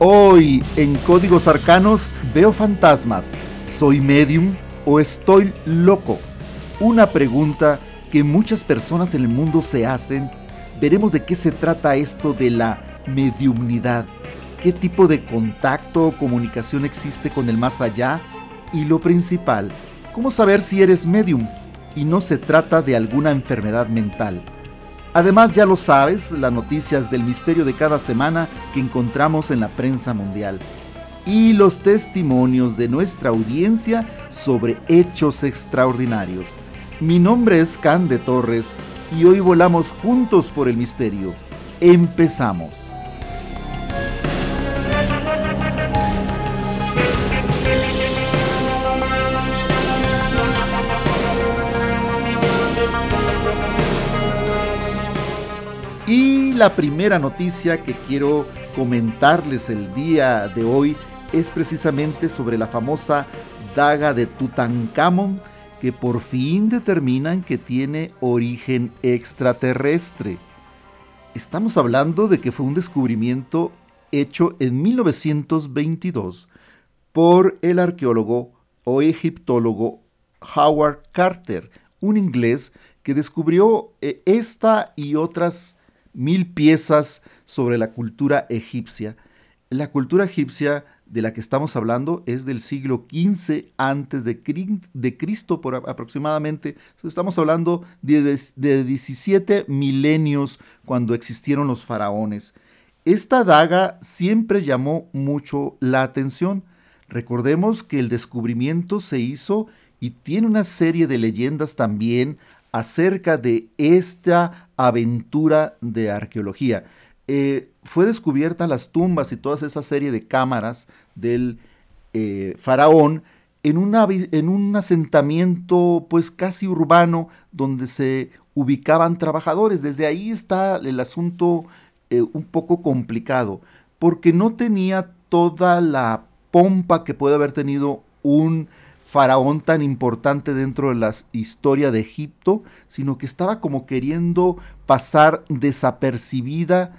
Hoy en Códigos Arcanos veo fantasmas. ¿Soy medium o estoy loco? Una pregunta que muchas personas en el mundo se hacen. Veremos de qué se trata esto de la mediumnidad. ¿Qué tipo de contacto o comunicación existe con el más allá? Y lo principal, ¿cómo saber si eres medium y no se trata de alguna enfermedad mental? Además, ya lo sabes, las noticias del misterio de cada semana que encontramos en la prensa mundial y los testimonios de nuestra audiencia sobre hechos extraordinarios. Mi nombre es Can de Torres y hoy volamos juntos por el misterio. Empezamos. Y la primera noticia que quiero comentarles el día de hoy es precisamente sobre la famosa daga de Tutankamón que por fin determinan que tiene origen extraterrestre. Estamos hablando de que fue un descubrimiento hecho en 1922 por el arqueólogo o egiptólogo Howard Carter, un inglés que descubrió eh, esta y otras mil piezas sobre la cultura egipcia. La cultura egipcia de la que estamos hablando es del siglo XV antes de, Cristo por aproximadamente. Estamos hablando de, de 17 milenios cuando existieron los faraones. Esta daga siempre llamó mucho la atención. Recordemos que el descubrimiento se hizo y tiene una serie de leyendas también acerca de esta aventura de arqueología. Eh, fue descubierta las tumbas y toda esa serie de cámaras del eh, faraón en, en, un asentamiento pues casi urbano donde se ubicaban trabajadores. Desde ahí está el asunto eh, un poco complicado, porque no tenía toda la pompa que puede haber tenido un faraón tan importante dentro de la historia de Egipto, sino que estaba como queriendo pasar desapercibida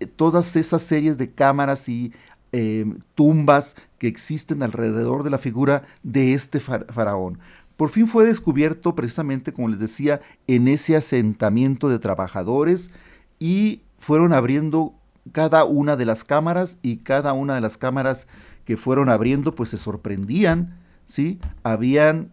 eh, todas esas series de cámaras y em, tumbas que existen alrededor de la figura de este faraón. Por fin fue descubierto precisamente, como les decía, en ese asentamiento de trabajadores y fueron abriendo cada una de las cámaras y cada una de las cámaras que fueron abriendo pues se sorprendían ¿sí? Habían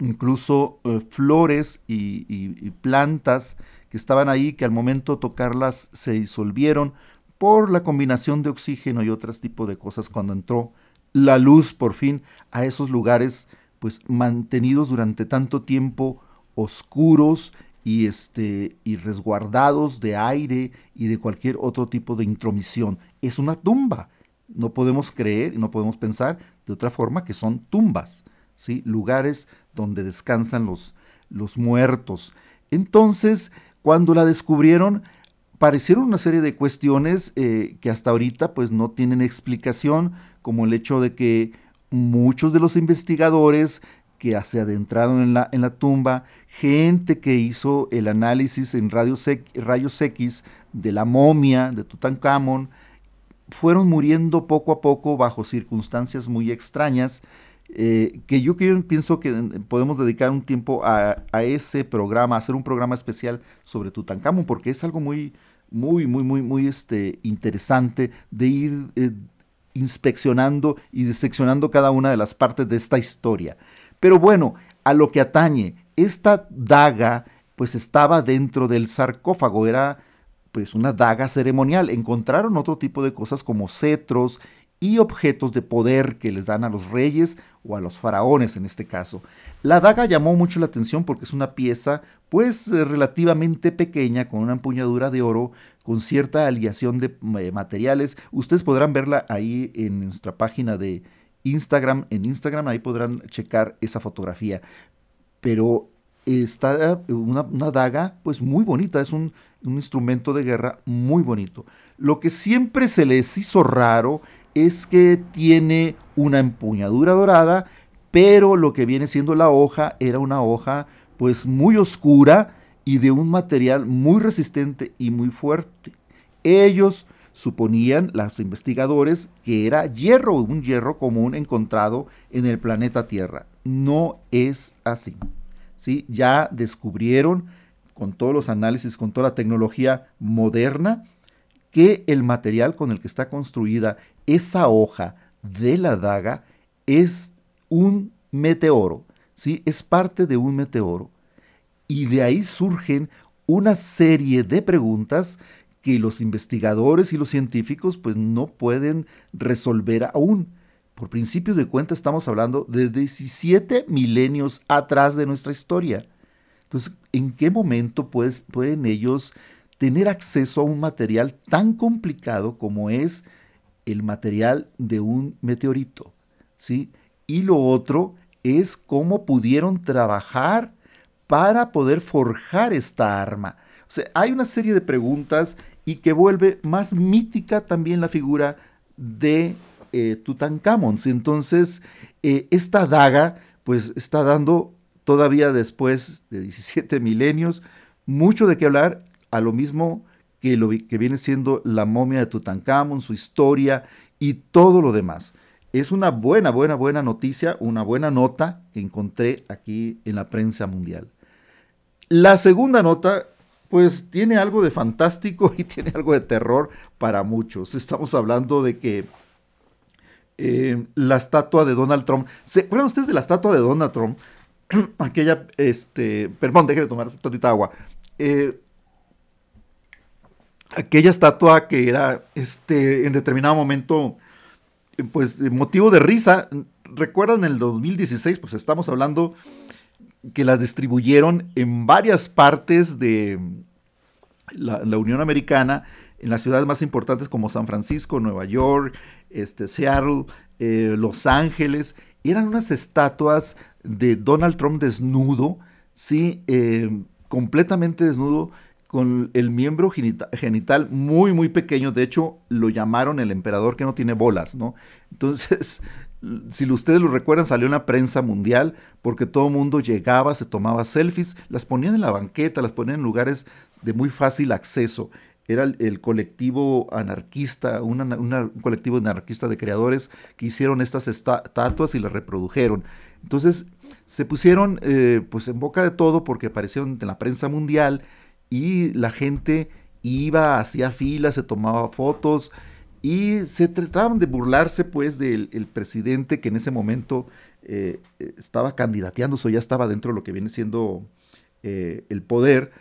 incluso eh, flores y, plantas que estaban ahí que al momento de tocarlas se disolvieron por la combinación de oxígeno y otros tipos de cosas cuando entró la luz por fin a esos lugares pues mantenidos durante tanto tiempo oscuros y este y resguardados de aire y de cualquier otro tipo de intromisión. Es una tumba. No podemos creer no podemos pensar de otra forma que son tumbas, ¿sí? lugares donde descansan los, los muertos. Entonces, cuando la descubrieron, parecieron una serie de cuestiones eh, que hasta ahorita pues no tienen explicación, como el hecho de que muchos de los investigadores que se adentraron en la, en la tumba, gente que hizo el análisis en rayos X de la momia de Tutankamón, fueron muriendo poco a poco bajo circunstancias muy extrañas, eh, que yo pienso que podemos dedicar un tiempo a, ese programa, hacer un programa especial sobre Tutankamón, porque es algo muy, muy, muy, muy, muy este, interesante de ir eh, inspeccionando y diseccionando cada una de las partes de esta historia. Pero bueno, a lo que atañe, esta daga pues estaba dentro del sarcófago, era pues una daga ceremonial. Encontraron otro tipo de cosas como cetros y objetos de poder que les dan a los reyes o a los faraones en este caso. La daga llamó mucho la atención porque es una pieza pues eh, relativamente pequeña con una empuñadura de oro con cierta aliación de eh, materiales. Ustedes podrán verla ahí en nuestra página de Instagram. En Instagram ahí podrán checar esa fotografía. Pero está una, daga pues muy bonita, es un, un, instrumento de guerra muy bonito. Lo que siempre se les hizo raro es que tiene una empuñadura dorada, pero lo que viene siendo la hoja era una hoja pues muy oscura y de un material muy resistente y muy fuerte. Ellos suponían, los investigadores, que era hierro, un hierro común encontrado en el planeta Tierra. No es así. ¿sí? Ya descubrieron, con todos los análisis, con toda la tecnología moderna, que el material con el que está construida esa hoja de la daga es un meteoro, ¿sí? Es parte de un meteoro. Y de ahí surgen una serie de preguntas que los investigadores y los científicos pues no pueden resolver aún. Por principio de cuenta estamos hablando de 17 milenios atrás de nuestra historia. Entonces, ¿en qué momento pueden ellos tener acceso a un material tan complicado como es el material de un meteorito? ¿sí? Y lo otro es cómo pudieron trabajar para poder forjar esta arma. O sea, hay una serie de preguntas y que vuelve más mítica también la figura de eh, Tutankamón. Entonces, eh, esta daga, pues está dando todavía después de 17 milenios mucho de qué hablar, a lo mismo que lo que viene siendo la momia de Tutankamón, su historia y todo lo demás. Es una buena, buena, buena noticia, una buena nota que encontré aquí en la prensa mundial. La segunda nota pues tiene algo de fantástico y tiene algo de terror para muchos. Estamos hablando de que eh, la estatua de Donald Trump. ¿Se acuerdan ustedes de la estatua de Donald Trump? Aquella, este, perdón, déjenme tomar tantita agua. Eh, aquella estatua que era, este, en determinado momento, pues, motivo de risa. ¿Recuerdan el 2016? Pues estamos hablando que las distribuyeron en varias partes de la, Unión Americana, en las ciudades más importantes como San Francisco, Nueva York, este, Seattle, eh, Los Ángeles. Eran unas estatuas de Donald Trump desnudo, sí, eh, completamente desnudo, con el miembro genital muy, muy pequeño. De hecho, lo llamaron el emperador que no tiene bolas, ¿no? Entonces, si ustedes lo recuerdan, salió en la prensa mundial porque todo el mundo llegaba, se tomaba selfies, las ponían en la banqueta, las ponían en lugares de muy fácil acceso. Era el, colectivo anarquista, un colectivo anarquista de creadores que hicieron estas estatuas y las reprodujeron. Entonces se pusieron eh, pues en boca de todo porque aparecieron en la prensa mundial y la gente iba, hacía filas, se tomaba fotos, y se trataban de burlarse pues del presidente que en ese momento eh, estaba candidateándose o ya estaba dentro de lo que viene siendo eh, el poder.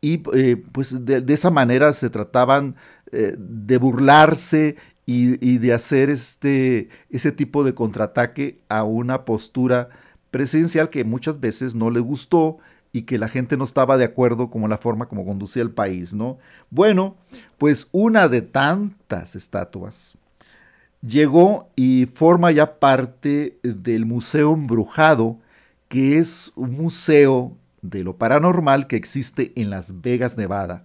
Y eh, pues de, esa manera se trataban de burlarse y, de hacer este, ese tipo de contraataque a una postura presidencial que muchas veces no le gustó y que la gente no estaba de acuerdo con la forma como conducía el país, ¿no? Bueno, pues una de tantas estatuas llegó y forma ya parte del Museo Embrujado, que es un museo de lo paranormal que existe en Las Vegas, Nevada.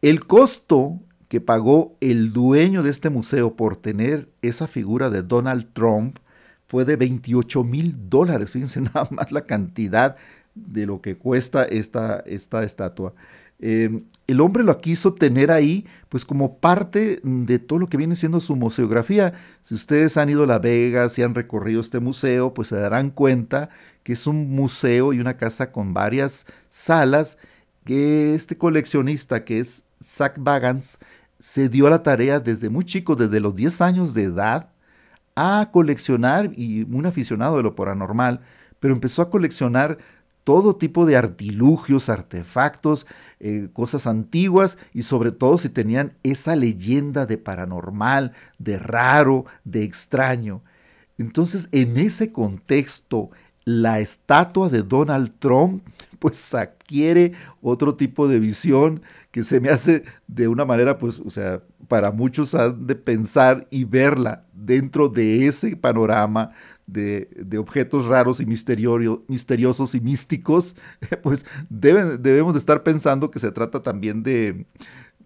El costo que pagó el dueño de este museo por tener esa figura de Donald Trump fue de 28 mil dólares. Fíjense nada más la cantidad de lo que cuesta esta, esta estatua. Em, el hombre lo quiso tener ahí, pues como parte de todo lo que viene siendo su museografía. Si ustedes han ido a La Vega, si han recorrido este museo, pues se darán cuenta que es un museo y una casa con varias salas que este coleccionista, que es Zach Bagans, se dio a la tarea desde muy chico, desde los 10 años de edad, a coleccionar, y un aficionado de lo paranormal, pero empezó a coleccionar todo tipo de artilugios, artefactos, eh, cosas antiguas y sobre todo si tenían esa leyenda de paranormal, de raro, de extraño. Entonces, en ese contexto, la estatua de Donald Trump pues adquiere otro tipo de visión que se me hace de una manera, pues, o sea, para muchos han de pensar y verla dentro de ese panorama de, objetos raros y misteriosos y místicos, pues deben, debemos de estar pensando que se trata también de,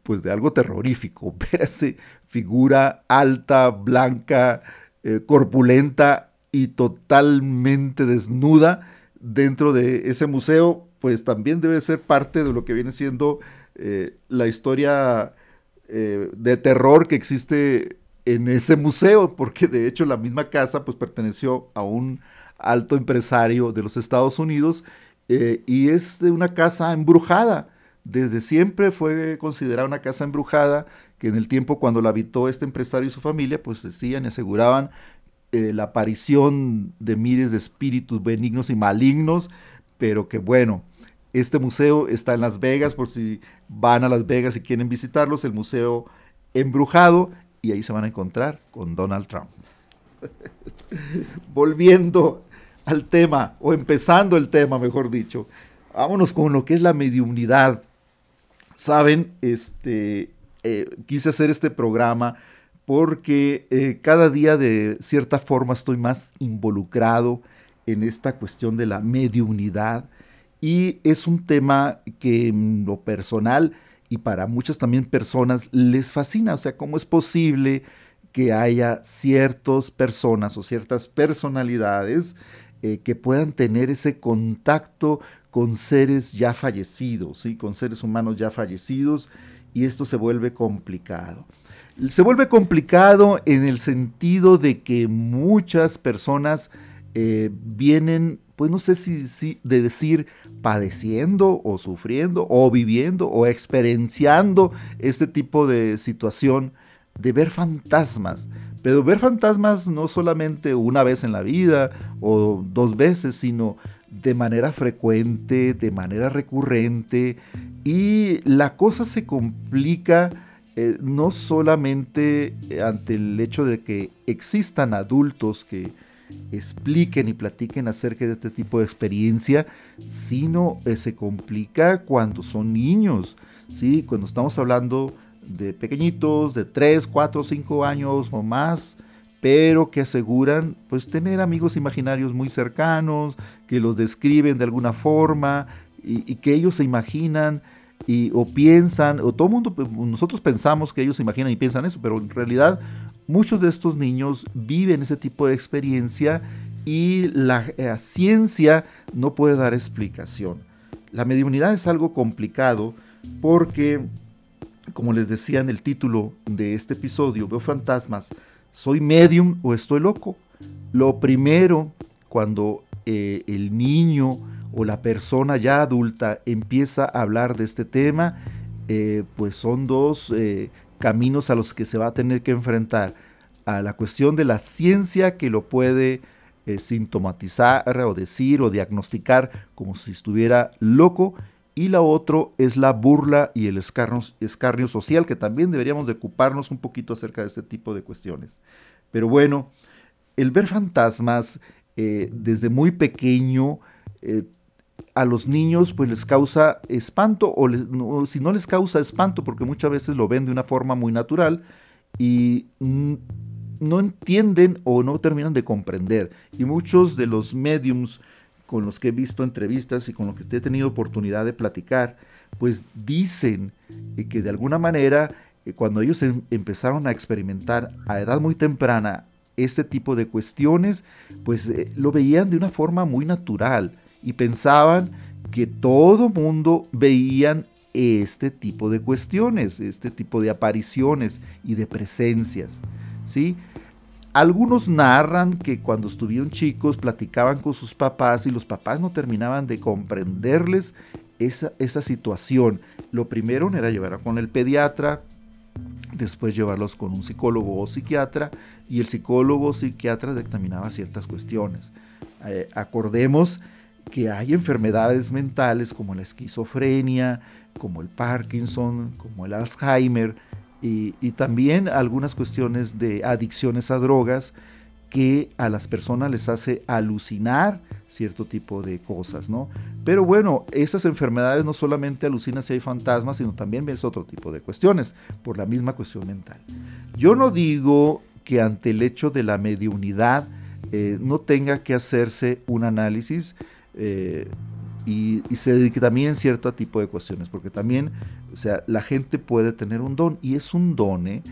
pues, de algo terrorífico. Ver esa figura alta, blanca, eh, corpulenta y totalmente desnuda dentro de ese museo, pues también debe ser parte de lo que viene siendo eh, la historia eh, de terror que existe en ese museo, porque de hecho la misma casa pues perteneció a un alto empresario de los Estados Unidos eh, y es una casa embrujada. Desde siempre fue considerada una casa embrujada que en el tiempo cuando la habitó este empresario y su familia, pues decían y aseguraban la aparición de miles de espíritus benignos y malignos, pero que bueno, este museo está en Las Vegas, por si van a Las Vegas y quieren visitarlos, el museo embrujado, y ahí se van a encontrar con Donald Trump. Volviendo al tema, o empezando el tema, mejor dicho, vámonos con lo que es la mediunidad. Saben, este, eh, quise hacer este programa porque eh, cada día de cierta forma estoy más involucrado en esta cuestión de la mediunidad y es un tema que en lo personal y para muchas también personas les fascina, o sea, cómo es posible que haya ciertas personas o ciertas personalidades eh, que puedan tener ese contacto con seres ya fallecidos, ¿sí? con seres humanos ya fallecidos y esto se vuelve complicado. Se vuelve complicado en el sentido de que muchas personas eh, vienen, pues no sé si, de decir padeciendo o sufriendo o viviendo o experienciando este tipo de situación de ver fantasmas. Pero ver fantasmas no solamente una vez en la vida o dos veces, sino de manera frecuente, de manera recurrente, y la cosa se complica eh, no solamente ante el hecho de que existan adultos que expliquen y platiquen acerca de este tipo de experiencia, sino eh, se complica cuando son niños, ¿sí? cuando estamos hablando de pequeñitos, de 3, 4, 5 años o más, pero que aseguran pues tener amigos imaginarios muy cercanos, que los describen de alguna forma y, que ellos se imaginan y, o piensan, o todo el mundo, pues, nosotros pensamos que ellos se imaginan y piensan eso, pero en realidad muchos de estos niños viven ese tipo de experiencia y la, la ciencia no puede dar explicación. La mediunidad es algo complicado porque, como les decía en el título de este episodio, veo fantasmas ¿Soy medium o estoy loco? Lo primero, cuando eh, el niño o la persona ya adulta empieza a hablar de este tema, eh, pues son dos eh, caminos a los que se va a tener que enfrentar. A la cuestión de la ciencia que lo puede sintomatizar o decir o diagnosticar como si estuviera loco. Y la otra es la burla y el escarnio, escarnio social, que también deberíamos de ocuparnos un poquito acerca de este tipo de cuestiones. Pero bueno, el ver fantasmas eh, desde muy pequeño eh, a los niños pues les causa espanto o, si no les causa espanto porque muchas veces lo ven de una forma muy natural y no entienden o no terminan de comprender. Y muchos de los mediums con los que he visto entrevistas y con los que he tenido oportunidad de platicar, pues dicen eh, que de alguna manera cuando ellos em, empezaron a experimentar a edad muy temprana este tipo de cuestiones, pues eh, lo veían de una forma muy natural y pensaban que todo mundo veían este tipo de cuestiones, este tipo de apariciones y de presencias, ¿sí? Algunos narran que cuando estuvieron chicos platicaban con sus papás y los papás no terminaban de comprenderles esa, esa situación. Lo primero era llevar con el pediatra, después llevarlos con un psicólogo o psiquiatra y el psicólogo o psiquiatra dictaminaba ciertas cuestiones. Eh, acordemos que hay enfermedades mentales como la esquizofrenia, como el Parkinson, como el Alzheimer y, también algunas cuestiones de adicciones a drogas que a las personas les hace alucinar cierto tipo de cosas, ¿no? Pero bueno, esas enfermedades no solamente alucinan si hay fantasmas, sino también ves otro tipo de cuestiones, por la misma cuestión mental. Yo no digo que ante el hecho de la mediunidad eh, no tenga que hacerse un análisis eh, y, se dedique también cierto tipo de cuestiones, porque también, o sea, la gente puede tener un don y es un don, ¿eh?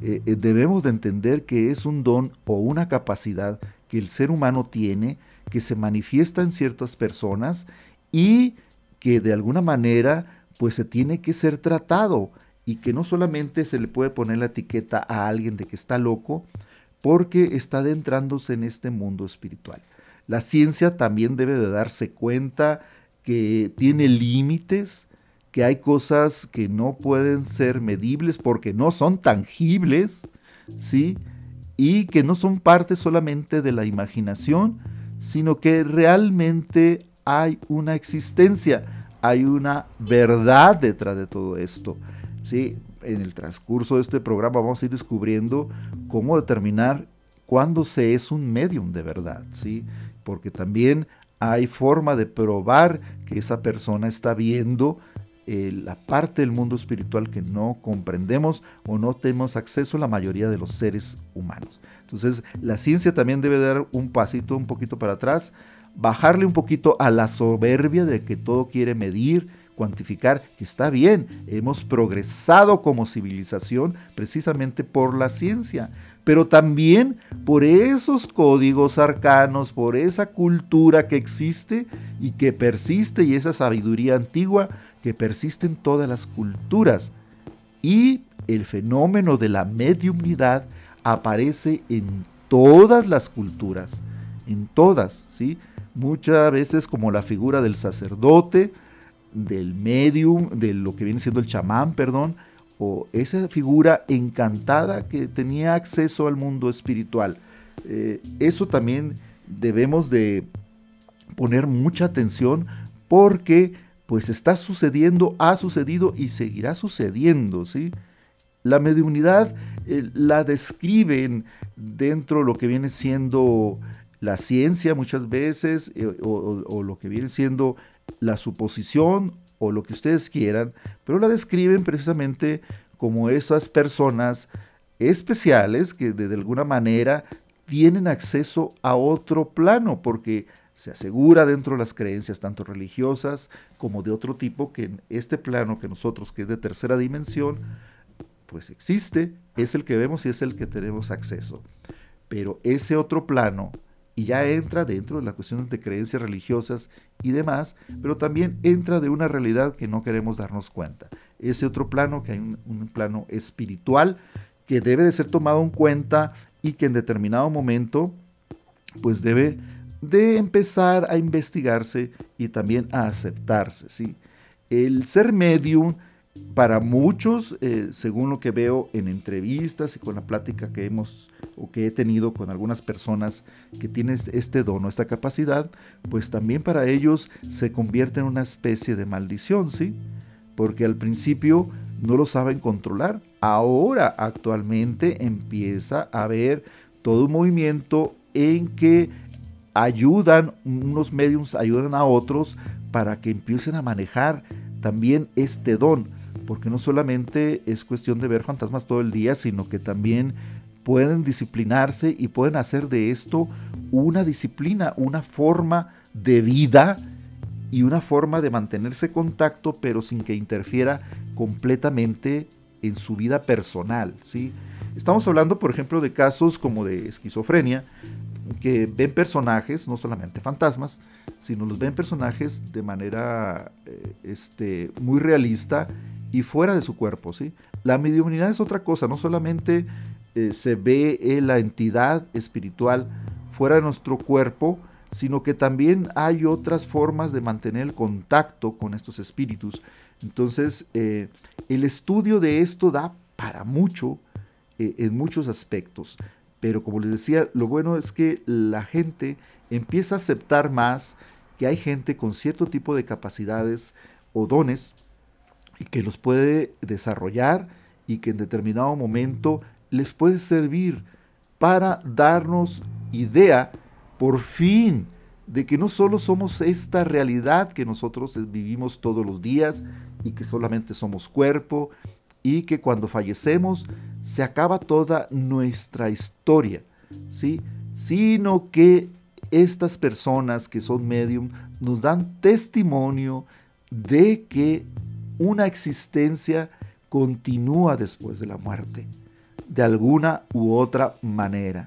Eh, debemos de entender que es un don o una capacidad que el ser humano tiene que se manifiesta en ciertas personas y que de alguna manera pues se tiene que ser tratado y que no solamente se le puede poner la etiqueta a alguien de que está loco porque está adentrándose en este mundo espiritual. La ciencia también debe de darse cuenta que tiene límites, que hay cosas que no pueden ser medibles porque no son tangibles, ¿sí? Y que no son parte solamente de la imaginación, sino que realmente hay una existencia, hay una verdad detrás de todo esto. ¿sí? En el transcurso de este programa vamos a ir descubriendo cómo determinar cuándo se es un medium de verdad, ¿sí? Porque también hay forma de probar que esa persona está viendo eh, la parte del mundo espiritual que no comprendemos o no tenemos acceso a la mayoría de los seres humanos. Entonces, la ciencia también debe dar un pasito un poquito para atrás, bajarle un poquito a la soberbia de que todo quiere medir, cuantificar, que está bien, hemos progresado como civilización precisamente por la ciencia, pero también por esos códigos arcanos, por esa cultura que existe y que persiste y esa sabiduría antigua que persiste en todas las culturas. Y el fenómeno de la mediumnidad aparece en todas las culturas, en todas, ¿sí? Muchas veces como la figura del sacerdote, del medium, de lo que viene siendo el chamán, perdón, o esa figura encantada que tenía acceso al mundo espiritual. Eh, eso también debemos de poner mucha atención porque pues está sucediendo, ha sucedido y seguirá sucediendo, ¿sí? La mediunidad eh, la describen dentro de lo que viene siendo la ciencia muchas veces, eh, o, lo que viene siendo la suposición, o lo que ustedes quieran, pero la describen precisamente como esas personas especiales que de, alguna manera tienen acceso a otro plano, porque se asegura dentro de las creencias tanto religiosas como de otro tipo que en este plano que nosotros, que es de tercera dimensión, pues existe, es el que vemos y es el que tenemos acceso. Pero ese otro plano, y ya entra dentro de las cuestiones de creencias religiosas y demás, pero también entra de una realidad que no queremos darnos cuenta. Ese otro plano, que hay un, un plano espiritual que debe de ser tomado en cuenta y que en determinado momento, pues debe de empezar a investigarse y también a aceptarse. ¿sí? El ser medium para muchos, eh, según lo que veo en entrevistas y con la plática que hemos o que he tenido con algunas personas que tienen este, este don o esta capacidad, pues también para ellos se convierte en una especie de maldición, ¿sí? Porque al principio no lo saben controlar. Ahora, actualmente, empieza a haber todo un movimiento en que ayudan, unos mediums ayudan a otros para que empiecen a manejar también este don porque no solamente es cuestión de ver fantasmas todo el día, sino que también pueden disciplinarse y pueden hacer de esto una disciplina, una forma de vida y una forma de mantenerse contacto, pero sin que interfiera completamente en su vida personal. ¿sí? Estamos hablando, por ejemplo, de casos como de esquizofrenia, que ven personajes, no solamente fantasmas, sino los ven personajes de manera eh, este, muy realista y fuera de su cuerpo. ¿sí? La mediunidad es otra cosa, no solamente eh, se ve eh, la entidad espiritual fuera de nuestro cuerpo, sino que también hay otras formas de mantener el contacto con estos espíritus. Entonces, eh, el estudio de esto da para mucho en muchos aspectos. Pero como les decía, lo bueno es que la gente empieza a aceptar más que hay gente con cierto tipo de capacidades o dones que los puede desarrollar y que en determinado momento les puede servir para darnos idea, por fin, de que no solo somos esta realidad que nosotros vivimos todos los días y que solamente somos cuerpo y que cuando fallecemos se acaba toda nuestra historia, ¿sí? Sino que estas personas que son medium nos dan testimonio de que una existencia continúa después de la muerte, de alguna u otra manera.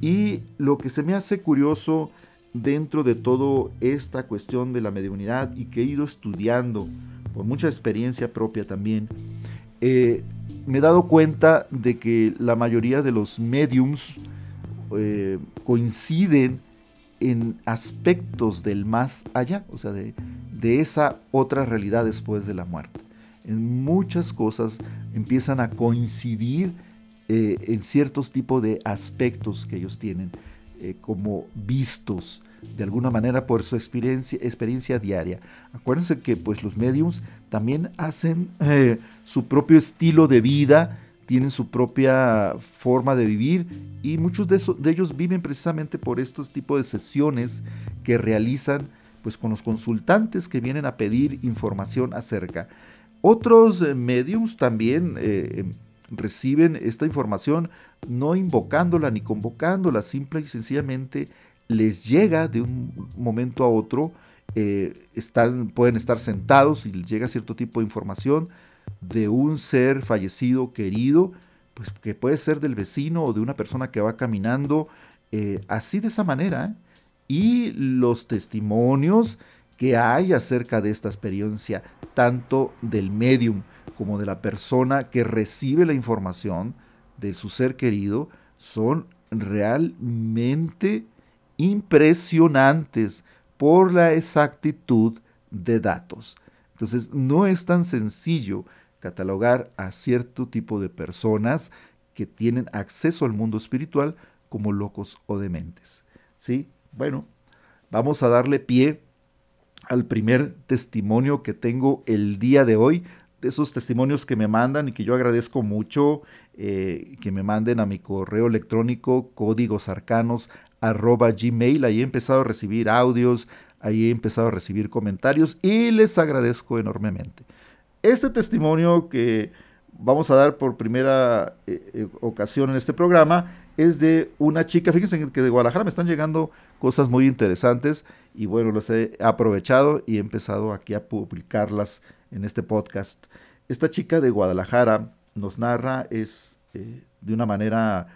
Y lo que se me hace curioso dentro de toda esta cuestión de la mediunidad y que he ido estudiando por mucha experiencia propia también, eh, me he dado cuenta de que la mayoría de los mediums eh, coinciden en aspectos del más allá, o sea, de, de esa otra realidad después de la muerte. En muchas cosas empiezan a coincidir eh, en ciertos tipos de aspectos que ellos tienen eh, como vistos de alguna manera por su experiencia, experiencia diaria. Acuérdense que pues los mediums también hacen eh, su propio estilo de vida, tienen su propia forma de vivir y muchos de, de ellos viven precisamente por estos tipos de sesiones que realizan pues con los consultantes que vienen a pedir información acerca. Otros mediums también reciben esta información no invocándola ni convocándola, simple y sencillamente les llega de un momento a otro, eh, están, pueden estar sentados y les llega cierto tipo de información de un ser fallecido, querido, pues que puede ser del vecino o de una persona que va caminando, eh, así de esa manera. Y los testimonios que hay acerca de esta experiencia, tanto del medium como de la persona que recibe la información de su ser querido son realmente impresionantes por la exactitud de datos. Entonces no es tan sencillo catalogar a cierto tipo de personas que tienen acceso al mundo espiritual como locos o dementes. ¿Sí? Bueno, vamos a darle pie al primer testimonio que tengo el día de hoy esos testimonios que me mandan y que yo agradezco mucho, eh, que me manden a mi correo electrónico gmail. Ahí he empezado a recibir audios, ahí he empezado a recibir comentarios y les agradezco enormemente. Este testimonio que vamos a dar por primera eh, eh, ocasión en este programa es de una chica, fíjense que de Guadalajara me están llegando cosas muy interesantes y bueno, los he aprovechado y he empezado aquí a publicarlas en este podcast. Esta chica de Guadalajara nos narra, es eh, de una manera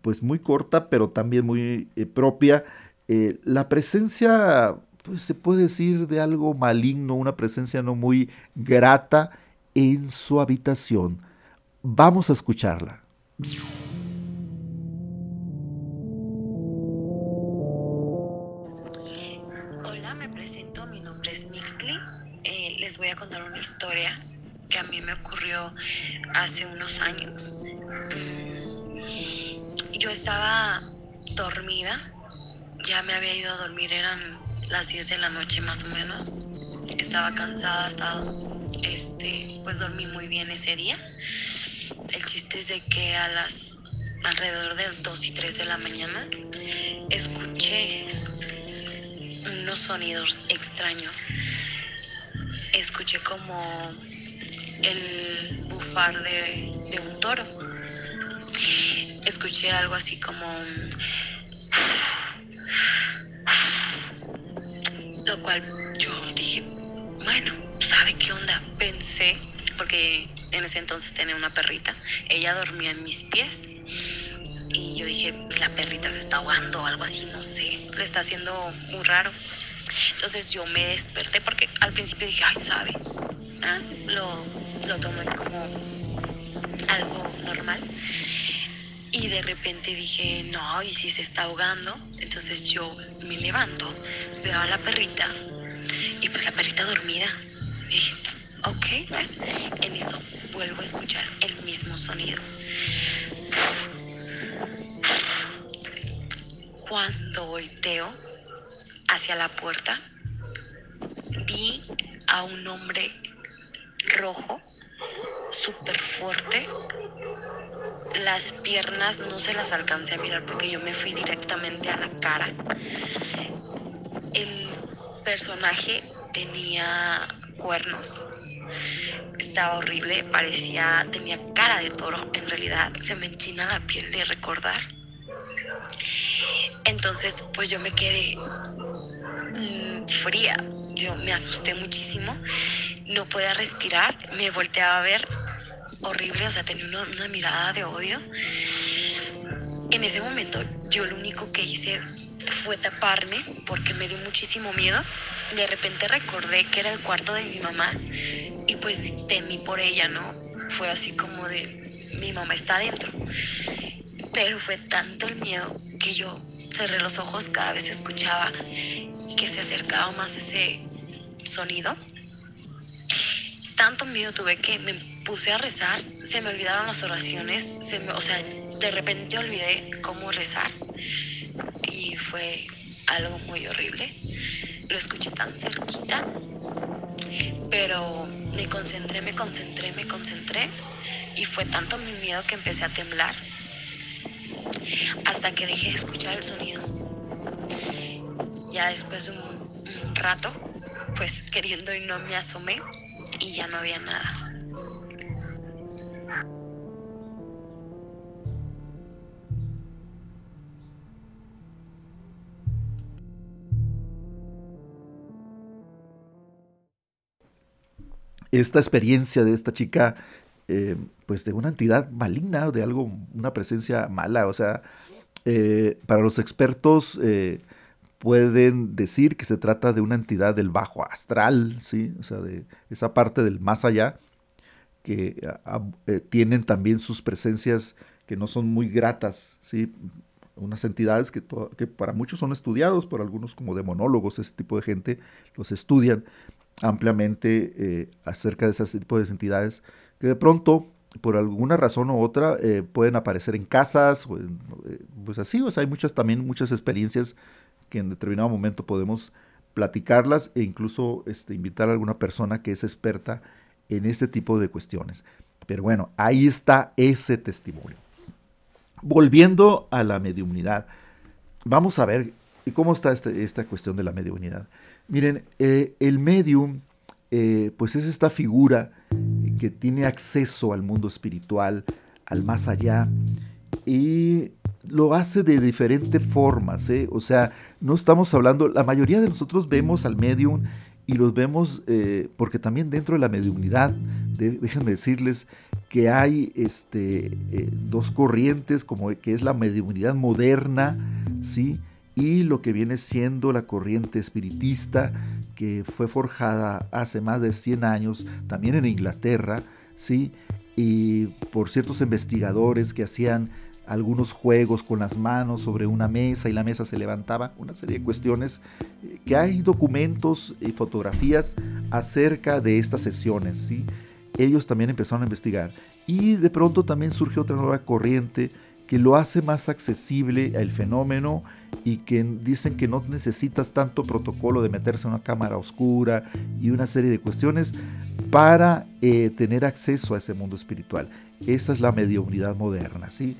pues muy corta, pero también muy eh, propia, eh, la presencia, pues se puede decir de algo maligno, una presencia no muy grata en su habitación. Vamos a escucharla. Que a mí me ocurrió hace unos años. Yo estaba dormida, ya me había ido a dormir, eran las 10 de la noche más o menos. Estaba cansada, estaba, este, pues dormí muy bien ese día. El chiste es de que a las alrededor de 2 y 3 de la mañana escuché unos sonidos extraños escuché como el bufar de, un toro. Escuché algo así como Lo cual yo dije, bueno, ¿sabe qué onda? Pensé, porque en ese entonces tenía una perrita, ella dormía en mis pies. Y yo dije, pues la perrita se está ahogando o algo así, no sé, le está haciendo muy raro. Entonces yo me desperté porque al principio dije, ay, sabe, ah, lo, lo tomé como algo normal. Y de repente dije, no, y si se está ahogando. Entonces yo me levanto, veo a la perrita y pues la perrita dormida. Y dije, ok, en eso vuelvo a escuchar el mismo sonido. Cuando volteo, hacia la puerta, vi a un hombre rojo, súper fuerte. Las piernas no se las alcancé a mirar porque yo me fui directamente a la cara. El personaje tenía cuernos. Estaba horrible, parecía, tenía cara de toro. En realidad se me enchina la piel de recordar. Entonces, pues yo me quedé Mm, fría. Yo me asusté muchísimo, no podía respirar, me volteaba a ver horrible, o sea, tenía una, mirada de odio. En ese momento yo lo único que hice fue taparme porque me dio muchísimo miedo. De repente recordé que era el cuarto de mi mamá y pues temí por ella, ¿no? Fue así como de, mi mamá está adentro. Pero fue tanto el miedo que yo cerré los ojos, cada vez escuchaba que se acercaba más ese sonido. Tanto miedo tuve que me puse a rezar, se me olvidaron las oraciones, se me, o sea, de repente olvidé cómo rezar y fue algo muy horrible. Lo escuché tan cerquita, pero me concentré, me concentré, me concentré y fue tanto mi miedo que empecé a temblar hasta que dejé de escuchar el sonido. Ya después de un, rato, pues queriendo y no me asomé y ya no había nada. esta experiencia de esta chica, eh, pues de una entidad maligna, de algo, una presencia mala. O sea, eh, para los expertos eh, pueden decir que se trata de una entidad del bajo astral, ¿sí? O sea, de esa parte del más allá, que tienen también sus presencias que no son muy gratas, ¿sí? unas entidades que, para muchos son estudiados, por algunos como demonólogos, ese tipo de gente los estudian, ampliamente eh, acerca de ese tipo de entidades que de pronto, por alguna razón u otra, eh, pueden aparecer en casas, eh, pues así, o sea, hay muchas también, muchas experiencias que en determinado momento podemos platicarlas e incluso este, invitar a alguna persona que es experta en este tipo de cuestiones. Pero bueno, ahí está ese testimonio. Volviendo a la mediunidad, vamos a ver cómo está este, esta cuestión de la mediunidad. Miren, eh, el medium, eh, pues es esta figura que tiene acceso al mundo espiritual, al más allá, y lo hace de diferentes formas, ¿eh? O sea, no estamos hablando, la mayoría de nosotros vemos al medium y los vemos porque también dentro de la mediunidad, déjenme decirles que hay este, dos corrientes, como que es la mediunidad moderna, ¿sí? y lo que viene siendo la corriente espiritista que fue forjada hace más de 100 años también en Inglaterra, ¿sí? Y por ciertos investigadores que hacían algunos juegos con las manos sobre una mesa y la mesa se levantaba, una serie de cuestiones, eh, que hay documentos y fotografías acerca de estas sesiones, ¿sí? Ellos también empezaron a investigar y de pronto también surge otra nueva corriente que lo hace más accesible al fenómeno y que dicen que no necesitas tanto protocolo de meterse en una cámara oscura y una serie de cuestiones para eh, tener acceso a ese mundo espiritual. Esa es la mediunidad moderna, ¿sí?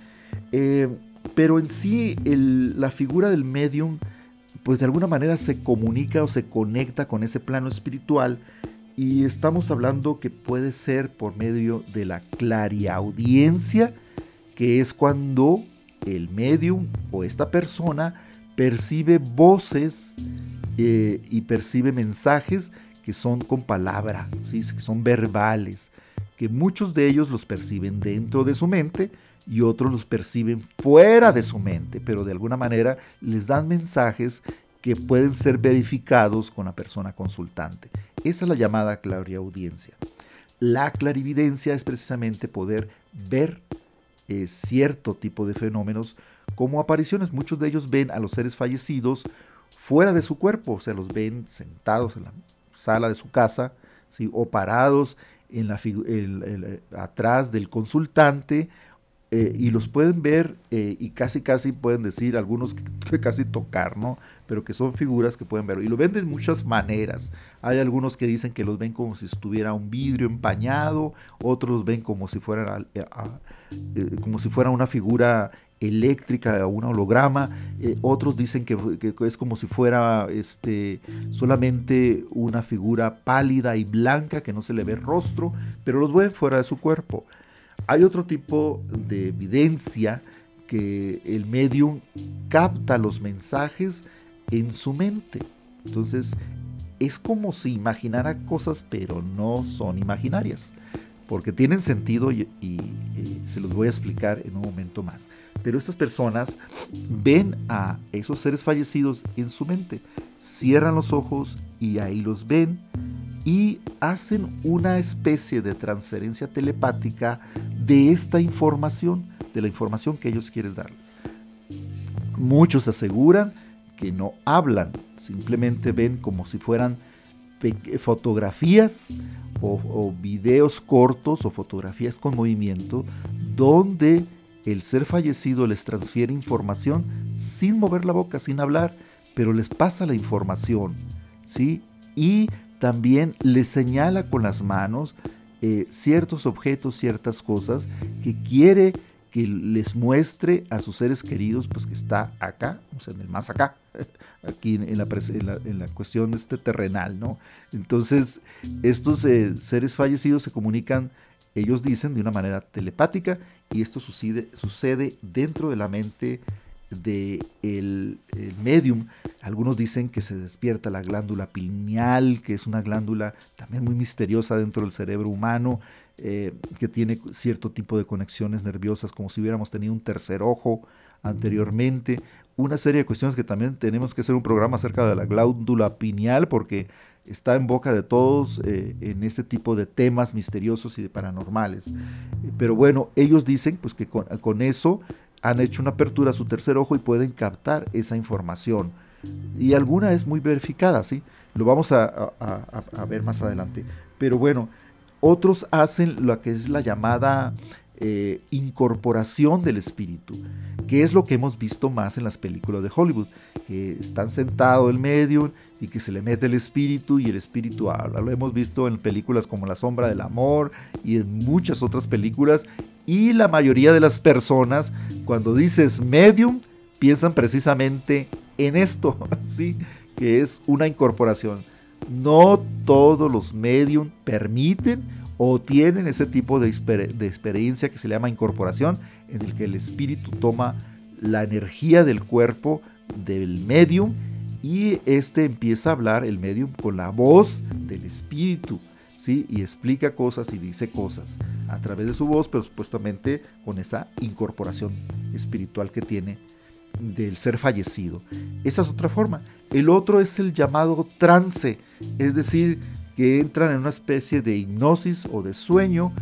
Eh, pero en sí la figura del medium pues de alguna manera se comunica o se conecta con ese plano espiritual y estamos hablando que puede ser por medio de la clariaudiencia, que es cuando el medium o esta persona percibe voces eh, y percibe mensajes que son con palabra, ¿sí? que son verbales, que muchos de ellos los perciben dentro de su mente y otros los perciben fuera de su mente, pero de alguna manera les dan mensajes que pueden ser verificados con la persona consultante. Esa es la llamada clariaudiencia. La clarividencia es precisamente poder ver eh, cierto tipo de fenómenos como apariciones. Muchos de ellos ven a los seres fallecidos fuera de su cuerpo, o sea, los ven sentados en la sala de su casa, ¿sí? o parados la, atrás del consultante eh, y los pueden ver eh, y casi casi pueden decir algunos que, casi tocar, ¿no? Pero que son figuras que pueden ver. Y lo ven de muchas maneras. Hay algunos que dicen que los ven como si estuviera un vidrio empañado, otros ven como si fuera, eh, como si fuera una figura eléctrica un holograma, otros dicen que, que, es como si fuera este, solamente una figura pálida y blanca que no se le ve rostro, pero los ven fuera de su cuerpo. Hay otro tipo de evidencia que el medium capta los mensajes en su mente. Entonces, es como si imaginara cosas, pero no son imaginarias, porque tienen sentido y, se los voy a explicar en un momento más. Pero estas personas ven a esos seres fallecidos en su mente, cierran los ojos y ahí los ven y hacen una especie de transferencia telepática de esta información, de la información que ellos quieren darle. Muchos aseguran que no hablan, simplemente ven como si fueran fotografías o, o, videos cortos o fotografías con movimiento donde el ser fallecido les transfiere información sin mover la boca, sin hablar, pero les pasa la información, ¿sí? Y también les señala con las manos eh, ciertos objetos, ciertas cosas que quiere que les muestre a sus seres queridos, pues que está acá, o sea, en el más acá, aquí en la, en la, cuestión este terrenal, ¿no? Entonces, estos eh, seres fallecidos se comunican, ellos dicen, de una manera telepática, y esto sucede, sucede dentro de la mente del de el medium. Algunos dicen que se despierta la glándula pineal, que es una glándula también muy misteriosa dentro del cerebro humano, eh, que tiene cierto tipo de conexiones nerviosas, como si hubiéramos tenido un tercer ojo anteriormente. Una serie de cuestiones que también tenemos que hacer un programa acerca de la glándula pineal, porque está en boca de todos eh, en este tipo de temas misteriosos y de paranormales. Pero bueno, ellos dicen pues que con, eso han hecho una apertura a su tercer ojo y pueden captar esa información. Y alguna es muy verificada, ¿sí? Lo vamos a, a ver más adelante. Pero bueno, otros hacen lo que es la llamada eh, incorporación del espíritu, que es lo que hemos visto más en las películas de Hollywood, que están sentado el medio y que se le mete el espíritu y el espíritu habla. Lo hemos visto en películas como La sombra del amor y en muchas otras películas. Y la mayoría de las personas, cuando dices medium, piensan precisamente en esto, así que es una incorporación. No todos los medium permiten o tienen ese tipo de, experiencia que se llama incorporación, en el que el espíritu toma la energía del cuerpo del medium y este empieza a hablar, el medium, con la voz del espíritu. ¿Sí? y explica cosas y dice cosas a través de su voz, pero supuestamente con esa incorporación espiritual que tiene del ser fallecido. Esa es otra forma. El otro es el llamado trance, es decir, que entran en una especie de hipnosis o de sueño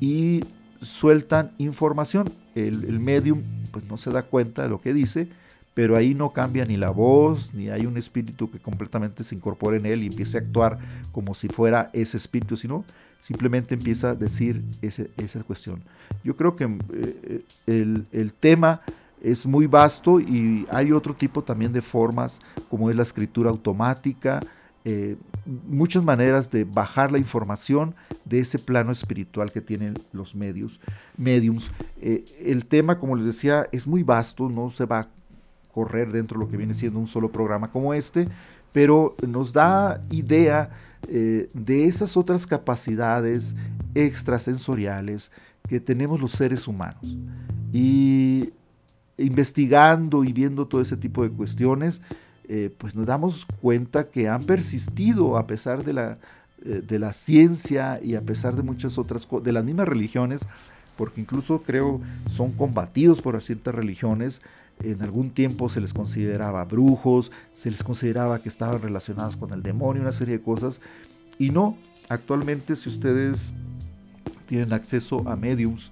y sueltan información. El, medium pues no se da cuenta de lo que dice, pero ahí no cambia ni la voz, ni hay un espíritu que completamente se incorpore en él y empiece a actuar como si fuera ese espíritu, sino simplemente empieza a decir esa cuestión. Yo creo que eh, el, el tema es muy vasto y hay otro tipo también de formas como es la escritura automática, eh, muchas maneras de bajar la información de ese plano espiritual que tienen los medios, mediums. Eh, el tema, como les decía, es muy vasto, no se va correr dentro de lo que viene siendo un solo programa como este, pero nos da idea eh, de esas otras capacidades extrasensoriales que tenemos los seres humanos. Y investigando y viendo todo ese tipo de cuestiones, eh, pues nos damos cuenta que han persistido a pesar de la, eh, de la ciencia y a pesar de muchas otras cosas, de las mismas religiones, porque incluso creo son combatidos por ciertas religiones. En algún tiempo se les consideraba brujos, se les consideraba que estaban relacionados con el demonio, una serie de cosas. Y no, actualmente si ustedes tienen acceso a mediums,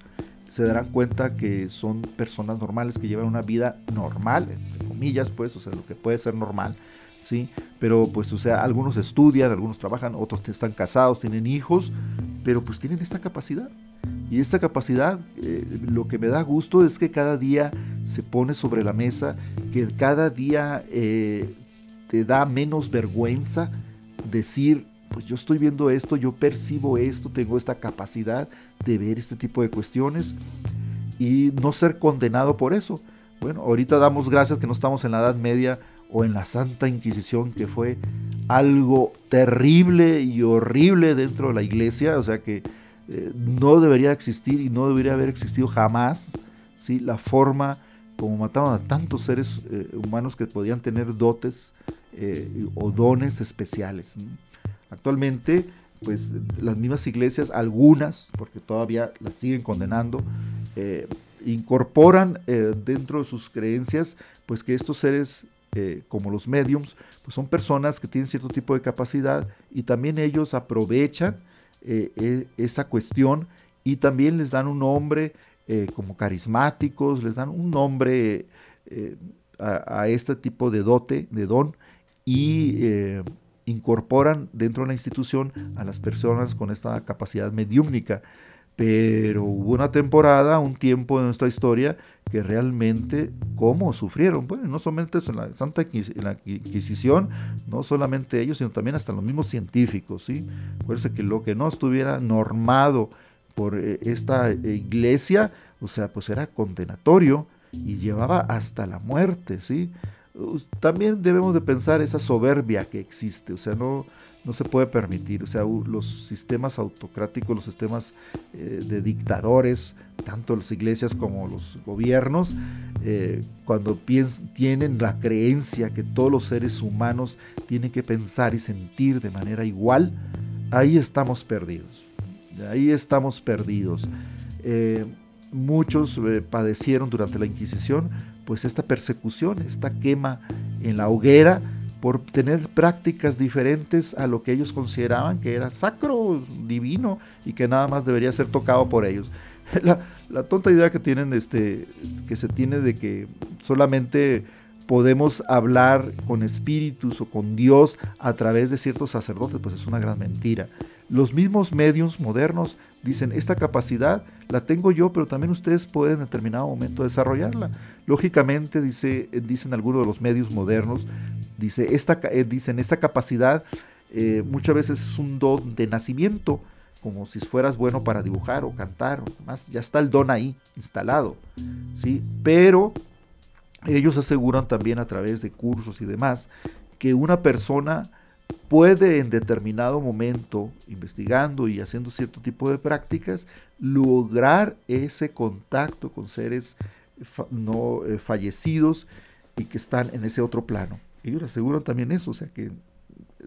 se darán cuenta que son personas normales que llevan una vida normal, entre comillas, pues, o sea, lo que puede ser normal, ¿sí? Pero, pues, o sea, algunos estudian, algunos trabajan, otros están casados, tienen hijos, pero pues tienen esta capacidad. Y esta capacidad, eh, lo que me da gusto es que cada día se pone sobre la mesa, que cada día eh, te da menos vergüenza decir, pues yo estoy viendo esto, yo percibo esto, tengo esta capacidad de ver este tipo de cuestiones y no ser condenado por eso. Bueno, ahorita damos gracias que no estamos en la Edad Media o en la Santa Inquisición, que fue algo terrible y horrible dentro de la iglesia, o sea que eh, no debería existir y no debería haber existido jamás ¿sí? la forma como mataron a tantos seres eh, humanos que podían tener dotes eh, o dones especiales. Actualmente, pues las mismas iglesias, algunas, porque todavía las siguen condenando, eh, incorporan dentro de sus creencias, pues que estos seres como los mediums, pues son personas que tienen cierto tipo de capacidad y también ellos aprovechan e, esa cuestión y también les dan un nombre como carismáticos, les dan un nombre a, este tipo de dote, de don, y eh, incorporan dentro de la institución a las personas con esta capacidad mediúmnica. Pero hubo una temporada, un tiempo de nuestra historia que realmente, ¿cómo sufrieron? Bueno, no solamente en la Santa Inquisición, no solamente ellos, sino también hasta los mismos científicos, ¿sí? Acuérdense que lo que no estuviera normado por eh, esta iglesia, o sea, pues era condenatorio y llevaba hasta la muerte, ¿sí? También debemos de pensar esa soberbia que existe, o sea, no, no se puede permitir, o sea, los sistemas autocráticos, los sistemas eh, de dictadores, tanto las iglesias como los gobiernos, eh, cuando tienen la creencia que todos los seres humanos tienen que pensar y sentir de manera igual, ahí estamos perdidos, ahí estamos perdidos. Eh, muchos padecieron durante la Inquisición, pues esta persecución, esta quema en la hoguera por tener prácticas diferentes a lo que ellos consideraban que era sacro, divino y que nada más debería ser tocado por ellos. La, tonta idea que tienen, este, que se tiene de que solamente podemos hablar con espíritus o con Dios a través de ciertos sacerdotes, pues es una gran mentira. Los mismos medios modernos dicen, esta capacidad la tengo yo, pero también ustedes pueden en determinado momento desarrollarla. Lógicamente, dice, dicen algunos de los medios modernos, dice, esta, eh, dicen, esta capacidad eh, muchas veces es un don de nacimiento, como si fueras bueno para dibujar o cantar, más, ya está el don ahí instalado, ¿sí? Pero ellos aseguran también a través de cursos y demás que una persona puede en determinado momento, investigando y haciendo cierto tipo de prácticas, lograr ese contacto con seres no eh, fallecidos y que están en ese otro plano. Ellos aseguran también eso, o sea que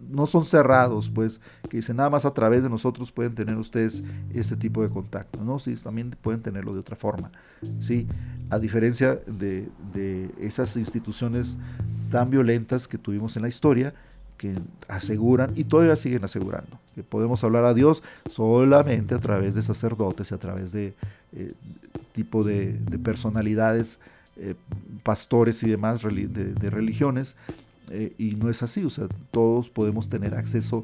no son cerrados, pues, que dicen nada más a través de nosotros pueden tener ustedes este tipo de contacto, ¿no? Sí, también pueden tenerlo de otra forma, ¿sí? A diferencia de, de esas instituciones tan violentas que tuvimos en la historia, que aseguran y todavía siguen asegurando. Que podemos hablar a Dios solamente a través de sacerdotes y a través de eh, tipo de, personalidades, eh, pastores y demás de religiones eh, y no es así, o sea, todos podemos tener acceso a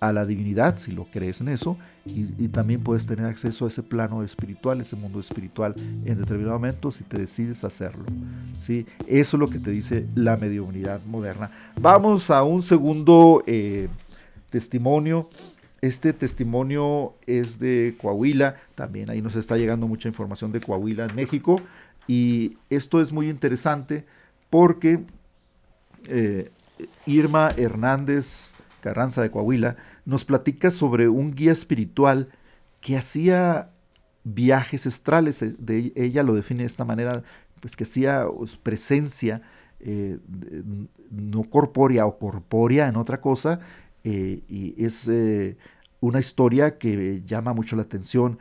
la divinidad si lo crees en eso y, también puedes tener acceso a ese plano espiritual, ese mundo espiritual en determinado momento si te decides hacerlo. ¿sí? Eso es lo que te dice la mediunidad moderna. Vamos a un segundo eh, testimonio. Este testimonio es de Coahuila, también ahí nos está llegando mucha información de Coahuila en México y esto es muy interesante porque eh, Irma Hernández Carranza de Coahuila nos platica sobre un guía espiritual que hacía viajes astrales. Eh, de, ella lo define de esta manera, pues que hacía pues, presencia eh, no corpórea o corpórea en otra cosa. y es una historia que llama mucho la atención.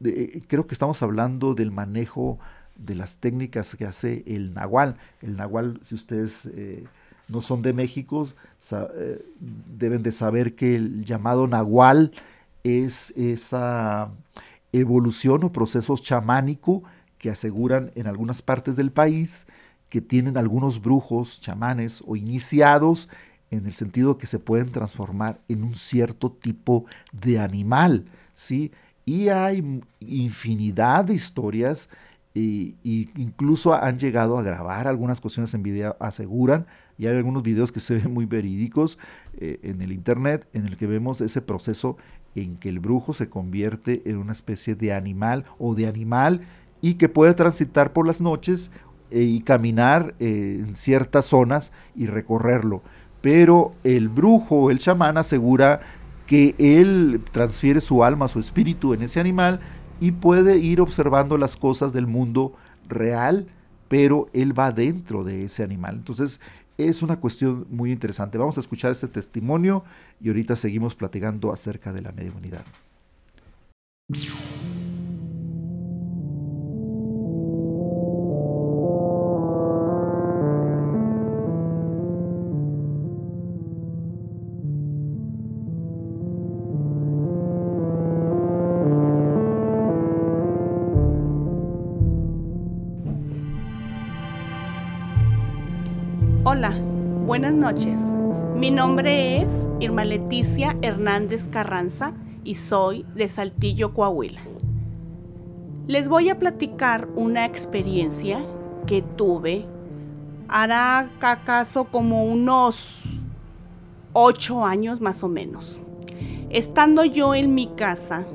creo que estamos hablando del manejo de las técnicas que hace el nahual. El nahual, si ustedes eh, no son de México, eh, deben de saber que el llamado nahual es esa evolución o proceso chamánico que aseguran en algunas partes del país que tienen algunos brujos, chamanes o iniciados en el sentido que se pueden transformar en un cierto tipo de animal, ¿sí? Y hay infinidad de historias y, incluso han llegado a grabar algunas cuestiones en video, aseguran, y hay algunos videos que se ven muy verídicos eh, en el internet, en el que vemos ese proceso en que el brujo se convierte en una especie de animal o de animal y que puede transitar por las noches eh, y caminar eh, en ciertas zonas y recorrerlo. Pero el brujo, el chamán, asegura que él transfiere su alma, su espíritu en ese animal y puede ir observando las cosas del mundo real, pero él va dentro de ese animal. Entonces es una cuestión muy interesante. Vamos a escuchar este testimonio y ahorita seguimos platicando acerca de la mediunidad. Noches. Mi nombre es Irma Leticia Hernández Carranza y soy de Saltillo, Coahuila. Les voy a platicar una experiencia que tuve hará acaso como unos ocho años más o menos. Estando yo en mi casa,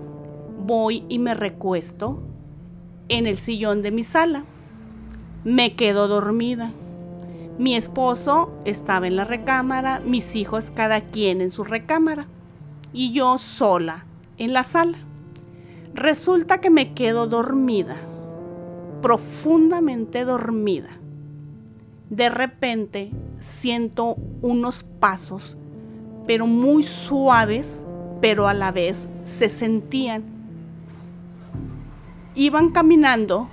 voy y me recuesto en el sillón de mi sala. Me quedo dormida. Mi esposo estaba en la recámara, mis hijos cada quien en su recámara y yo sola en la sala. Resulta que me quedo dormida, profundamente dormida. De repente siento unos pasos, pero muy suaves, pero a la vez se sentían. Iban caminando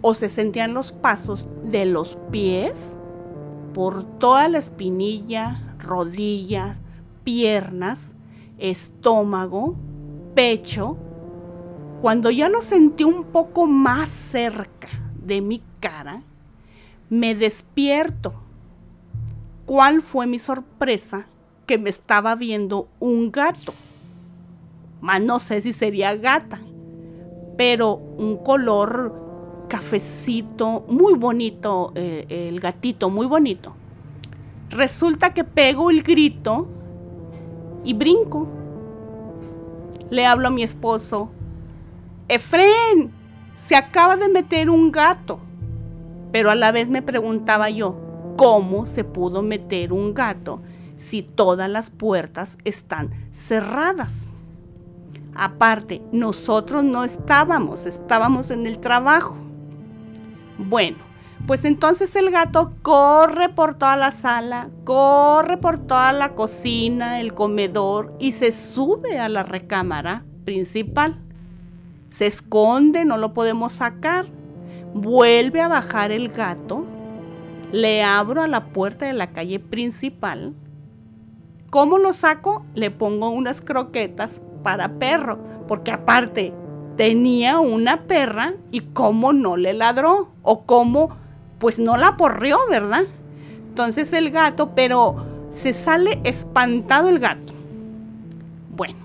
o se sentían los pasos de los pies por toda la espinilla, rodillas, piernas, estómago, pecho. Cuando ya lo sentí un poco más cerca de mi cara, me despierto. ¿Cuál fue mi sorpresa? Que me estaba viendo un gato. Más no sé si sería gata, pero un color cafecito, muy bonito, eh, el gatito, muy bonito. Resulta que pego el grito y brinco. Le hablo a mi esposo, Efren, se acaba de meter un gato. Pero a la vez me preguntaba yo, ¿cómo se pudo meter un gato si todas las puertas están cerradas? Aparte, nosotros no estábamos, estábamos en el trabajo. Bueno, pues entonces el gato corre por toda la sala, corre por toda la cocina, el comedor y se sube a la recámara principal. Se esconde, no lo podemos sacar. Vuelve a bajar el gato. Le abro a la puerta de la calle principal. ¿Cómo lo saco? Le pongo unas croquetas para perro, porque aparte tenía una perra y cómo no le ladró o cómo pues no la porrió, ¿verdad? Entonces el gato, pero se sale espantado el gato. Bueno,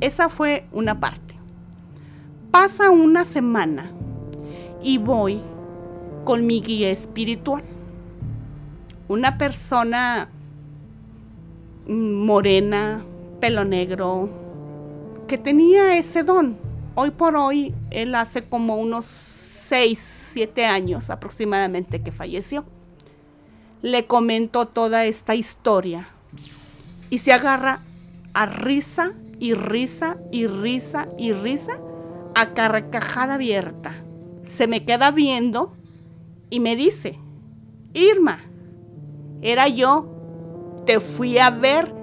esa fue una parte. Pasa una semana y voy con mi guía espiritual. Una persona morena, pelo negro, que tenía ese don hoy por hoy, él hace como unos 6, 7 años aproximadamente que falleció. Le comento toda esta historia y se agarra a risa y risa y risa y risa a carcajada abierta. Se me queda viendo y me dice, Irma, era yo, te fui a ver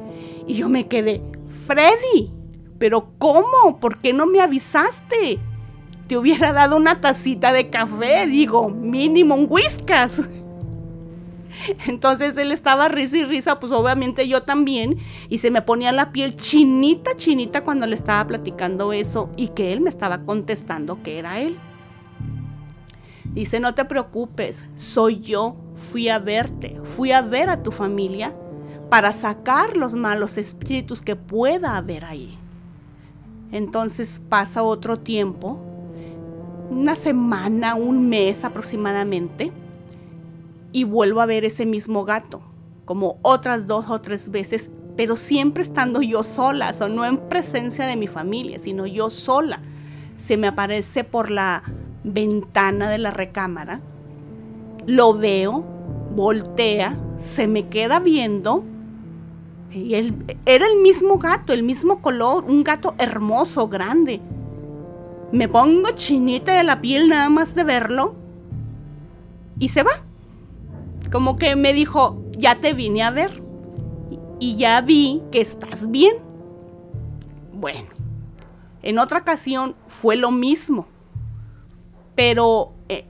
y yo me quedé, Freddy, pero ¿cómo? ¿Por qué no me avisaste? Te hubiera dado una tacita de café, digo, mínimo un whiskas. Entonces él estaba risa y risa, pues obviamente yo también, y se me ponía la piel chinita, chinita cuando le estaba platicando eso y que él me estaba contestando que era él. Dice, no te preocupes, soy yo, fui a verte, fui a ver a tu familia para sacar los malos espíritus que pueda haber ahí. Entonces pasa otro tiempo, una semana, un mes aproximadamente, y vuelvo a ver ese mismo gato, como otras dos o tres veces, pero siempre estando yo sola, o no en presencia de mi familia, sino yo sola. Se me aparece por la ventana de la recámara, lo veo, voltea, se me queda viendo y era el mismo gato, el mismo color, un gato hermoso, grande. Me pongo chinita de la piel nada más de verlo. Y se va. Como que me dijo, ya te vine a ver. Y ya vi que estás bien. Bueno, en otra ocasión fue lo mismo. Pero eh,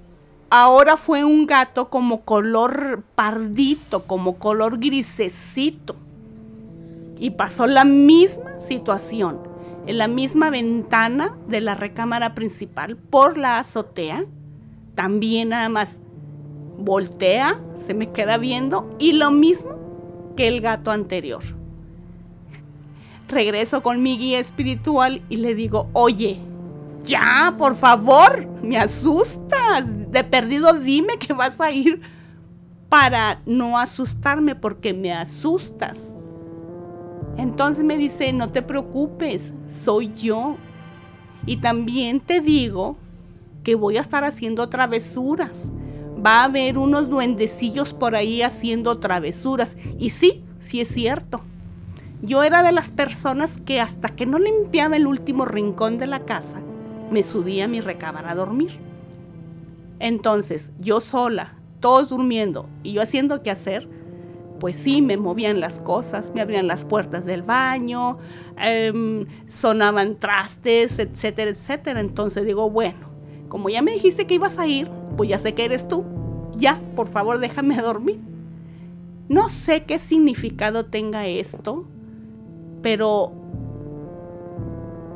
ahora fue un gato como color pardito, como color grisecito y pasó la misma situación en la misma ventana de la recámara principal por la azotea. También nada más voltea, se me queda viendo y lo mismo que el gato anterior. Regreso con mi guía espiritual y le digo, oye, ya, por favor, me asustas. De perdido dime que vas a ir para no asustarme porque me asustas. Entonces me dice, no te preocupes, soy yo. Y también te digo que voy a estar haciendo travesuras. Va a haber unos duendecillos por ahí haciendo travesuras. Y sí, sí es cierto. Yo era de las personas que hasta que no limpiaba el último rincón de la casa, me subía a mi recámara a dormir. Entonces, yo sola, todos durmiendo y yo haciendo qué hacer, pues sí, me movían las cosas, me abrían las puertas del baño, em, sonaban trastes, etcétera, etcétera. Entonces digo, bueno, como ya me dijiste que ibas a ir, pues ya sé que eres tú. Ya, por favor, déjame dormir. No sé qué significado tenga esto, pero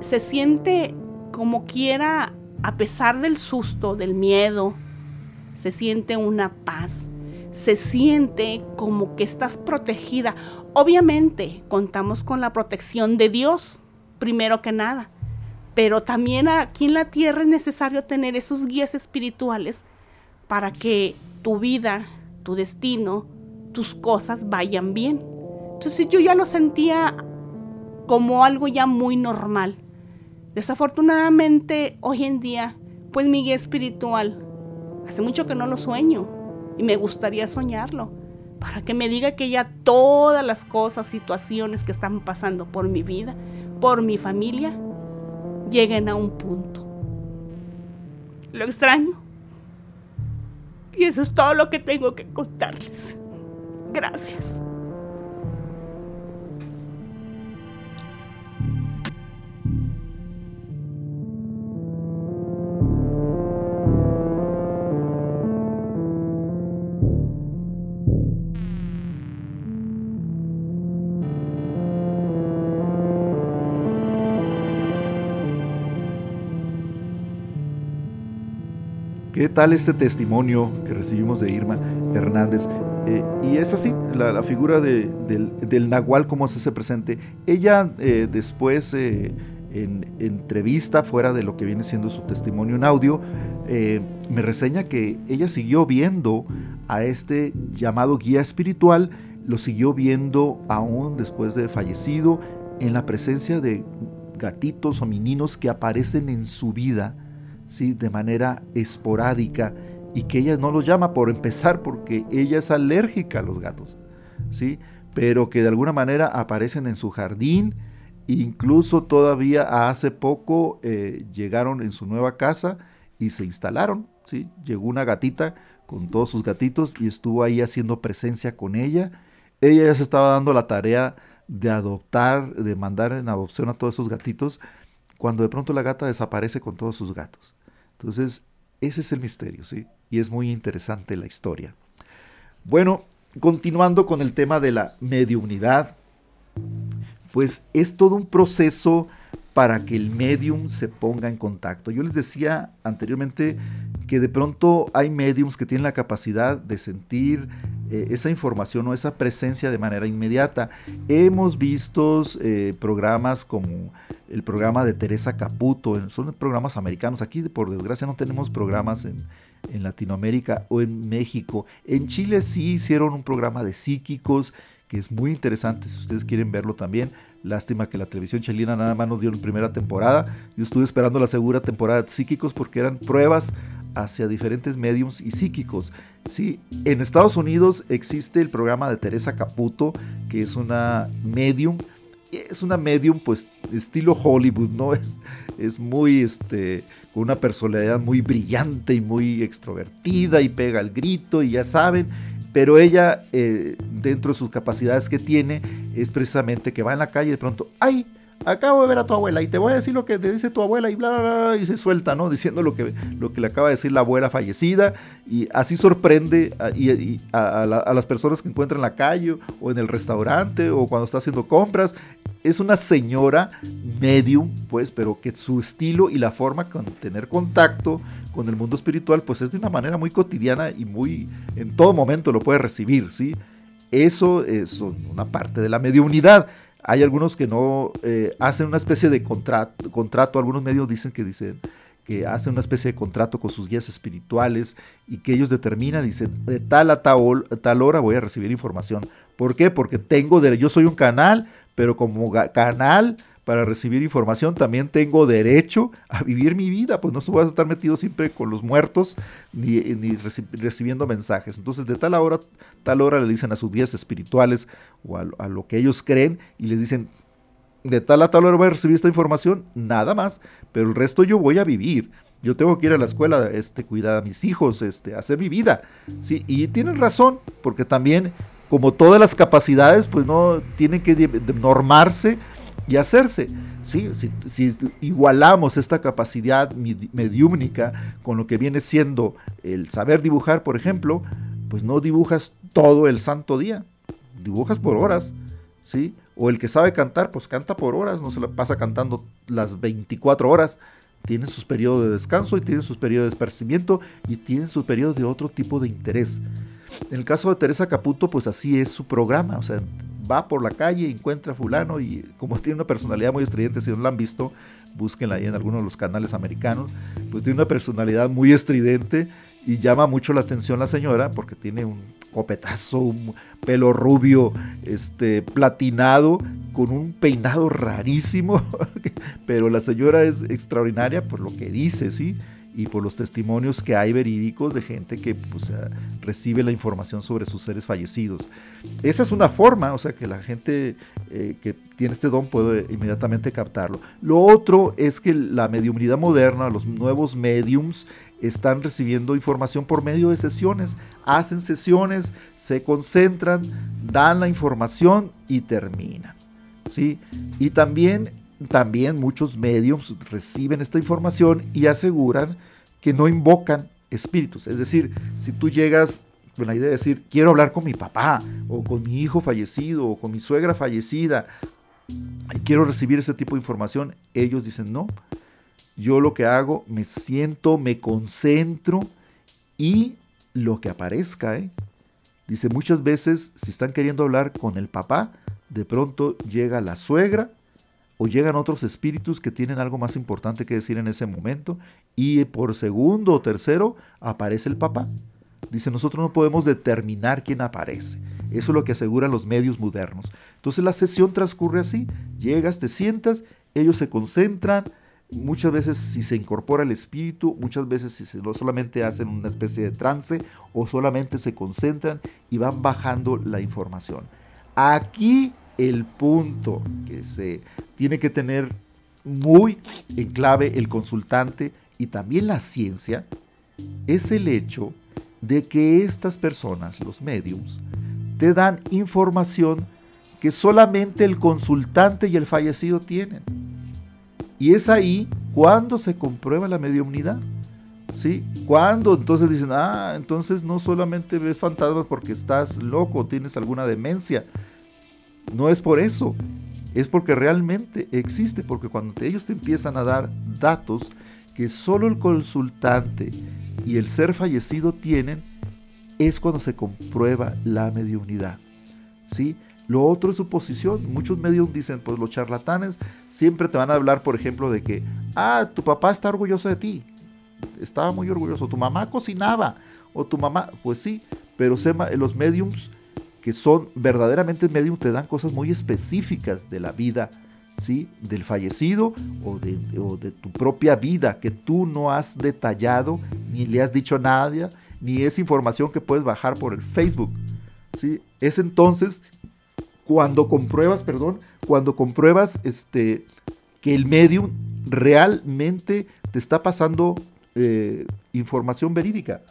se siente como quiera, a pesar del susto, del miedo, se siente una paz, se siente como que estás protegida. Obviamente contamos con la protección de Dios, primero que nada, pero también aquí en la tierra es necesario tener esos guías espirituales para que tu vida, tu destino, tus cosas vayan bien. Entonces yo ya lo sentía como algo ya muy normal. Desafortunadamente, hoy en día, pues mi guía espiritual, hace mucho que no lo sueño y me gustaría soñarlo para que me diga que ya todas las cosas, situaciones que están pasando por mi vida, por mi familia, lleguen a un punto. Lo extraño. Y eso es todo lo que tengo que contarles. Gracias. ¿Qué tal este testimonio que recibimos de Irma Hernández? Eh, y es así, la, figura del, Nahual, como se hace presente. Ella eh, después, eh, en entrevista, fuera de lo que viene siendo su testimonio en audio, me reseña que ella siguió viendo a este llamado guía espiritual, lo siguió viendo aún después de fallecido, en la presencia de gatitos o meninos que aparecen en su vida ¿sí? de manera esporádica y que ella no los llama por empezar porque ella es alérgica a los gatos, ¿sí? pero que de alguna manera aparecen en su jardín, incluso todavía hace poco eh, llegaron en su nueva casa y se instalaron, ¿sí? llegó una gatita con todos sus gatitos y estuvo ahí haciendo presencia con ella, ella ya se estaba dando la tarea de adoptar, de mandar en adopción a todos esos gatitos, cuando de pronto la gata desaparece con todos sus gatos. Entonces, ese es el misterio, ¿sí? Y es muy interesante la historia. Bueno, continuando con el tema de la mediunidad, pues es todo un proceso para que el medium se ponga en contacto. Yo les decía anteriormente que de pronto hay mediums que tienen la capacidad de sentir eh, esa información o esa presencia de manera inmediata. Hemos visto eh, programas como el programa de Teresa Caputo, son programas americanos. Aquí, por desgracia, no tenemos programas en, en Latinoamérica o en México. En Chile sí hicieron un programa de psíquicos que es muy interesante si ustedes quieren verlo también. Lástima que la televisión chilena nada más nos dio en primera temporada. Yo estuve esperando la segunda temporada de psíquicos porque eran pruebas hacia diferentes mediums y psíquicos. Sí, en Estados Unidos existe el programa de Teresa Caputo, que es una medium. Es una medium, pues, estilo Hollywood, ¿no? Es, es muy, este, con una personalidad muy brillante y muy extrovertida y pega el grito y ya saben. Pero ella, eh, dentro de sus capacidades que tiene, es precisamente que va en la calle y de pronto, ¡ay! Acabo de ver a tu abuela y te voy a decir lo que te dice tu abuela y bla, bla, bla, y se suelta, ¿no? Diciendo lo que, lo que le acaba de decir la abuela fallecida y así sorprende a, a las personas que encuentran en la calle o en el restaurante o cuando está haciendo compras. Es una señora medium, pues, pero que su estilo y la forma con tener contacto con el mundo espiritual, pues es de una manera muy cotidiana y muy, en todo momento lo puede recibir, ¿sí? Eso es una parte de la mediunidad. Hay algunos que no eh, hacen una especie de contrato, algunos medios dicen que dicen que hacen una especie de contrato con sus guías espirituales y que ellos determinan, dicen, de tal a tal, tal hora voy a recibir información. ¿Por qué? Porque tengo, de, yo soy un canal, pero como canal para recibir información, también tengo derecho a vivir mi vida, pues no vas a estar metido siempre con los muertos ni, recibiendo mensajes. Entonces, de tal hora, tal hora le dicen a sus días espirituales o a, lo que ellos creen y les dicen, de tal a tal hora voy a recibir esta información, nada más, pero el resto yo voy a vivir. Yo tengo que ir a la escuela, este, cuidar a mis hijos, este, hacer mi vida. ¿sí? Y tienen razón, porque también, como todas las capacidades, pues no tienen que normarse y hacerse. ¿sí? Si, igualamos esta capacidad mediúmnica con lo que viene siendo el saber dibujar, por ejemplo, pues no dibujas todo el santo día, dibujas por horas, ¿sí? O el que sabe cantar, pues canta por horas, no se la pasa cantando las 24 horas. Tiene sus periodos de descanso y tiene sus periodos de esparcimiento y tiene sus periodos de otro tipo de interés. En el caso de Teresa Caputo, pues así es su programa, o sea, va por la calle, encuentra a fulano y como tiene una personalidad muy estridente, si no la han visto, búsquenla ahí en alguno de los canales americanos, pues tiene una personalidad muy estridente y llama mucho la atención la señora porque tiene un copetazo, un pelo rubio, este, platinado, con un peinado rarísimo, pero la señora es extraordinaria por lo que dice, ¿sí? Y por los testimonios que hay verídicos de gente que pues, recibe la información sobre sus seres fallecidos. Esa es una forma, o sea, que la gente eh, que tiene este don puede inmediatamente captarlo. Lo otro es que la mediumnidad moderna, los nuevos mediums, están recibiendo información por medio de sesiones. Hacen sesiones, se concentran, dan la información y terminan. ¿sí? Y también también muchos medios reciben esta información y aseguran que no invocan espíritus. Es decir, si tú llegas con la idea de decir, quiero hablar con mi papá, o con mi hijo fallecido, o con mi suegra fallecida, y quiero recibir ese tipo de información, ellos dicen, no, yo lo que hago, me siento, me concentro y lo que aparezca, ¿eh? Dice, muchas veces, si están queriendo hablar con el papá, de pronto llega la suegra o llegan otros espíritus que tienen algo más importante que decir en ese momento y por segundo o tercero aparece el papá. Dice, nosotros no podemos determinar quién aparece. Eso es lo que aseguran los medios modernos. Entonces la sesión transcurre así. Llegas, te sientas, ellos se concentran. Muchas veces si se incorpora el espíritu, muchas veces si no solamente hacen una especie de trance o solamente se concentran y van bajando la información. Aquí el punto que se tiene que tener muy en clave el consultante y también la ciencia es el hecho de que estas personas, los mediums, te dan información que solamente el consultante y el fallecido tienen. Y es ahí cuando se comprueba la mediumnidad. ¿Sí? Cuando entonces dicen, ah, entonces no solamente ves fantasmas porque estás loco, tienes alguna demencia, no es por eso, es porque realmente existe, porque cuando ellos te empiezan a dar datos que solo el consultante y el ser fallecido tienen, es cuando se comprueba la mediunidad. ¿sí? Lo otro es su posición. Muchos medios dicen, pues los charlatanes siempre te van a hablar, por ejemplo, de que, ah, tu papá está orgulloso de ti. Estaba muy orgulloso. Tu mamá cocinaba. O tu mamá, pues sí, pero los mediums que son verdaderamente medium, te dan cosas muy específicas de la vida, ¿sí? Del fallecido o de, de, tu propia vida que tú no has detallado, ni le has dicho a nadie, ni es información que puedes bajar por el Facebook, ¿sí? Es entonces cuando compruebas, perdón, cuando compruebas este, que el medium realmente te está pasando eh, información verídica.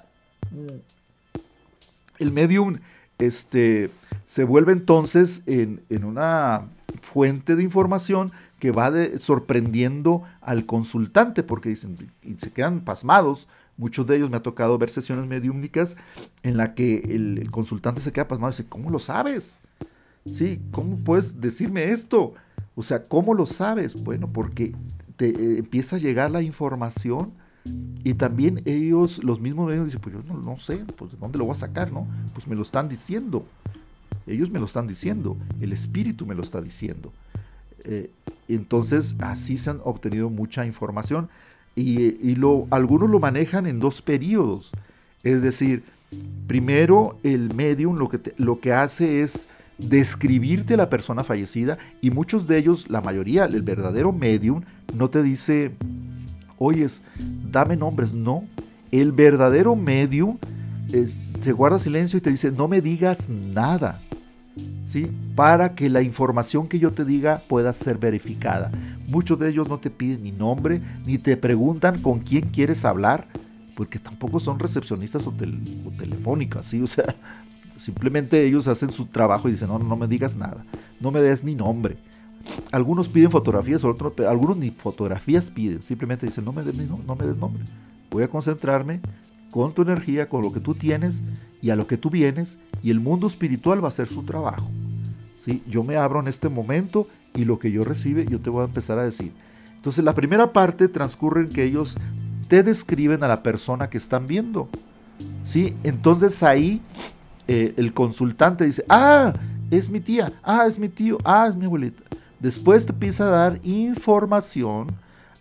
El medium este, se vuelve entonces en, una fuente de información que va sorprendiendo al consultante, porque dicen, y se quedan pasmados. Muchos de ellos me ha tocado ver sesiones mediúmnicas en la que el, consultante se queda pasmado y dice, ¿cómo lo sabes? Sí, ¿cómo puedes decirme esto? O sea, ¿cómo lo sabes? Bueno, porque te eh, empieza a llegar la información y también ellos, los mismos medios, dicen, pues yo no, sé, pues de dónde lo voy a sacar, ¿no? Pues me lo están diciendo. Ellos me lo están diciendo, el espíritu me lo está diciendo. Eh, entonces, así se han obtenido mucha información y, lo, algunos lo manejan en dos periodos. Es decir, primero el medium lo que, lo que hace es describirte la persona fallecida y muchos de ellos, la mayoría, el verdadero medium, no te dice, oyes, dame nombres, no. El verdadero medium se guarda silencio y te dice, no me digas nada. ¿Sí? Para que la información que yo te diga pueda ser verificada. Muchos de ellos no te piden ni nombre, ni te preguntan con quién quieres hablar, porque tampoco son recepcionistas o, telefónicas, ¿sí? O sea, simplemente ellos hacen su trabajo y dicen, no, no me digas nada, no me des ni nombre. Algunos piden fotografías, otros, algunos ni fotografías piden, simplemente dicen, no me, des, nombre. Voy a concentrarme con tu energía, con lo que tú tienes y a lo que tú vienes, y el mundo espiritual va a hacer su trabajo. ¿sí? Yo me abro en este momento y lo que yo recibe, yo te voy a empezar a decir. Entonces, la primera parte transcurre en que ellos te describen a la persona que están viendo. ¿sí? Entonces ahí eh, el consultante dice, ah, es mi tía, ah, es mi tío, ah, es mi abuelita. Después te empieza a dar información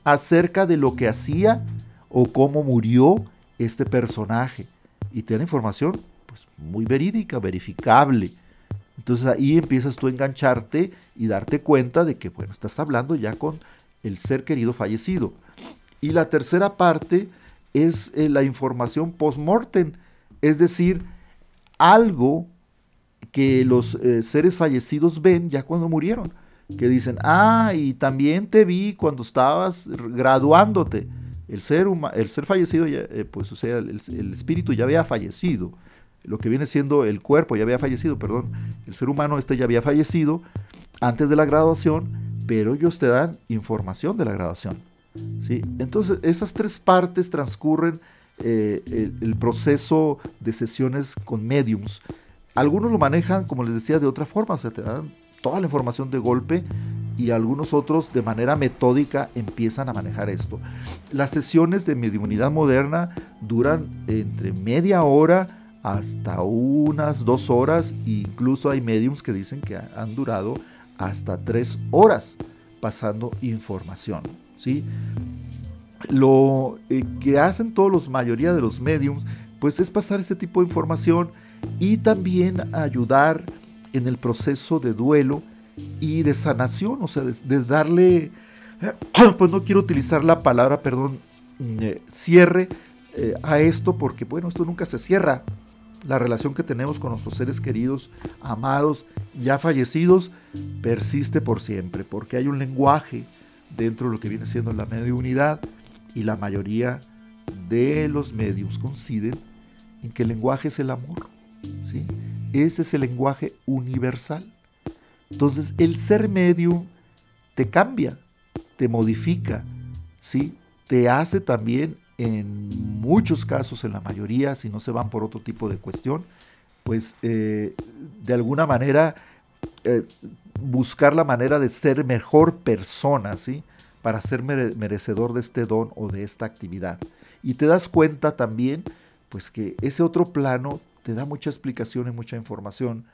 acerca de lo que hacía o cómo murió este personaje. Y te da información pues, muy verídica, verificable. Entonces ahí empiezas tú a engancharte y darte cuenta de que, bueno, estás hablando ya con el ser querido fallecido. Y la tercera parte es eh, la información post-mortem, es decir, algo que los eh, seres fallecidos ven ya cuando murieron que dicen, ah, y también te vi cuando estabas graduándote. El ser, el ser fallecido, eh, pues o sea, el, espíritu ya había fallecido. Lo que viene siendo el cuerpo ya había fallecido, perdón. El ser humano este ya había fallecido antes de la graduación, pero ellos te dan información de la graduación. ¿sí? Entonces, esas tres partes transcurren eh, el, el proceso de sesiones con mediums. Algunos lo manejan, como les decía, de otra forma, o sea, te dan toda la información de golpe y algunos otros de manera metódica empiezan a manejar esto. Las sesiones de mediunidad moderna duran entre media hora hasta unas dos horas, incluso hay mediums que dicen que han durado hasta tres horas pasando información. ¿sí? Lo eh, que hacen todos los mayoría de los mediums, pues es pasar este tipo de información y también ayudar en el proceso de duelo y de sanación, o sea, de, darle, pues no quiero utilizar la palabra, perdón, mm, eh, cierre eh, a esto, porque bueno, esto nunca se cierra. La relación que tenemos con nuestros seres queridos, amados, ya fallecidos, persiste por siempre, porque hay un lenguaje dentro de lo que viene siendo la mediunidad y la mayoría de los medios coinciden en que el lenguaje es el amor. ¿sí? Ese es el lenguaje universal. Entonces, el ser medio te cambia, te modifica, ¿sí? Te hace también, en muchos casos, en la mayoría, si no se van por otro tipo de cuestión, pues eh, de alguna manera eh, buscar la manera de ser mejor persona, ¿sí? Para ser merecedor de este don o de esta actividad. Y te das cuenta también, pues que ese otro plano te da mucha explicación y mucha información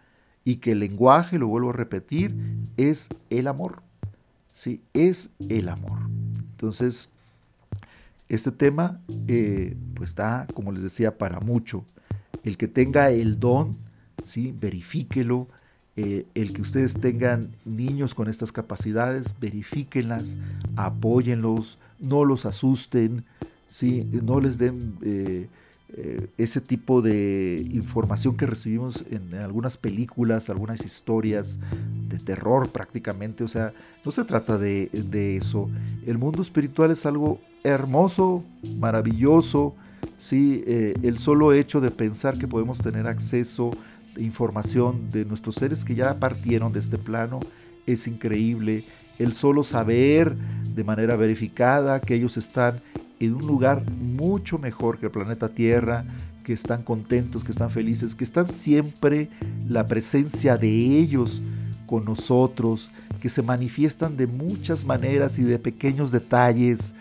y que el lenguaje, lo vuelvo a repetir, es el amor. Sí, es el amor. Entonces, este tema, eh, pues da, como les decía, para mucho. El que tenga el don, ¿sí? verifíquelo. Eh, el que ustedes tengan niños con estas capacidades, verifíquenlas, apóyenlos, no los asusten, ¿sí? no les den... Eh, eh, ese tipo de información que recibimos en algunas películas, algunas historias de terror prácticamente. O sea, no se trata de, eso. El mundo espiritual es algo hermoso, maravilloso. ¿sí? Eh, el solo hecho de pensar que podemos tener acceso información de nuestros seres que ya partieron de este plano es increíble. El solo saber de manera verificada que ellos están en un lugar mucho mejor que el planeta Tierra, que están contentos, que están felices, que están siempre la presencia de ellos con nosotros, que se manifiestan de muchas maneras y de pequeños detalles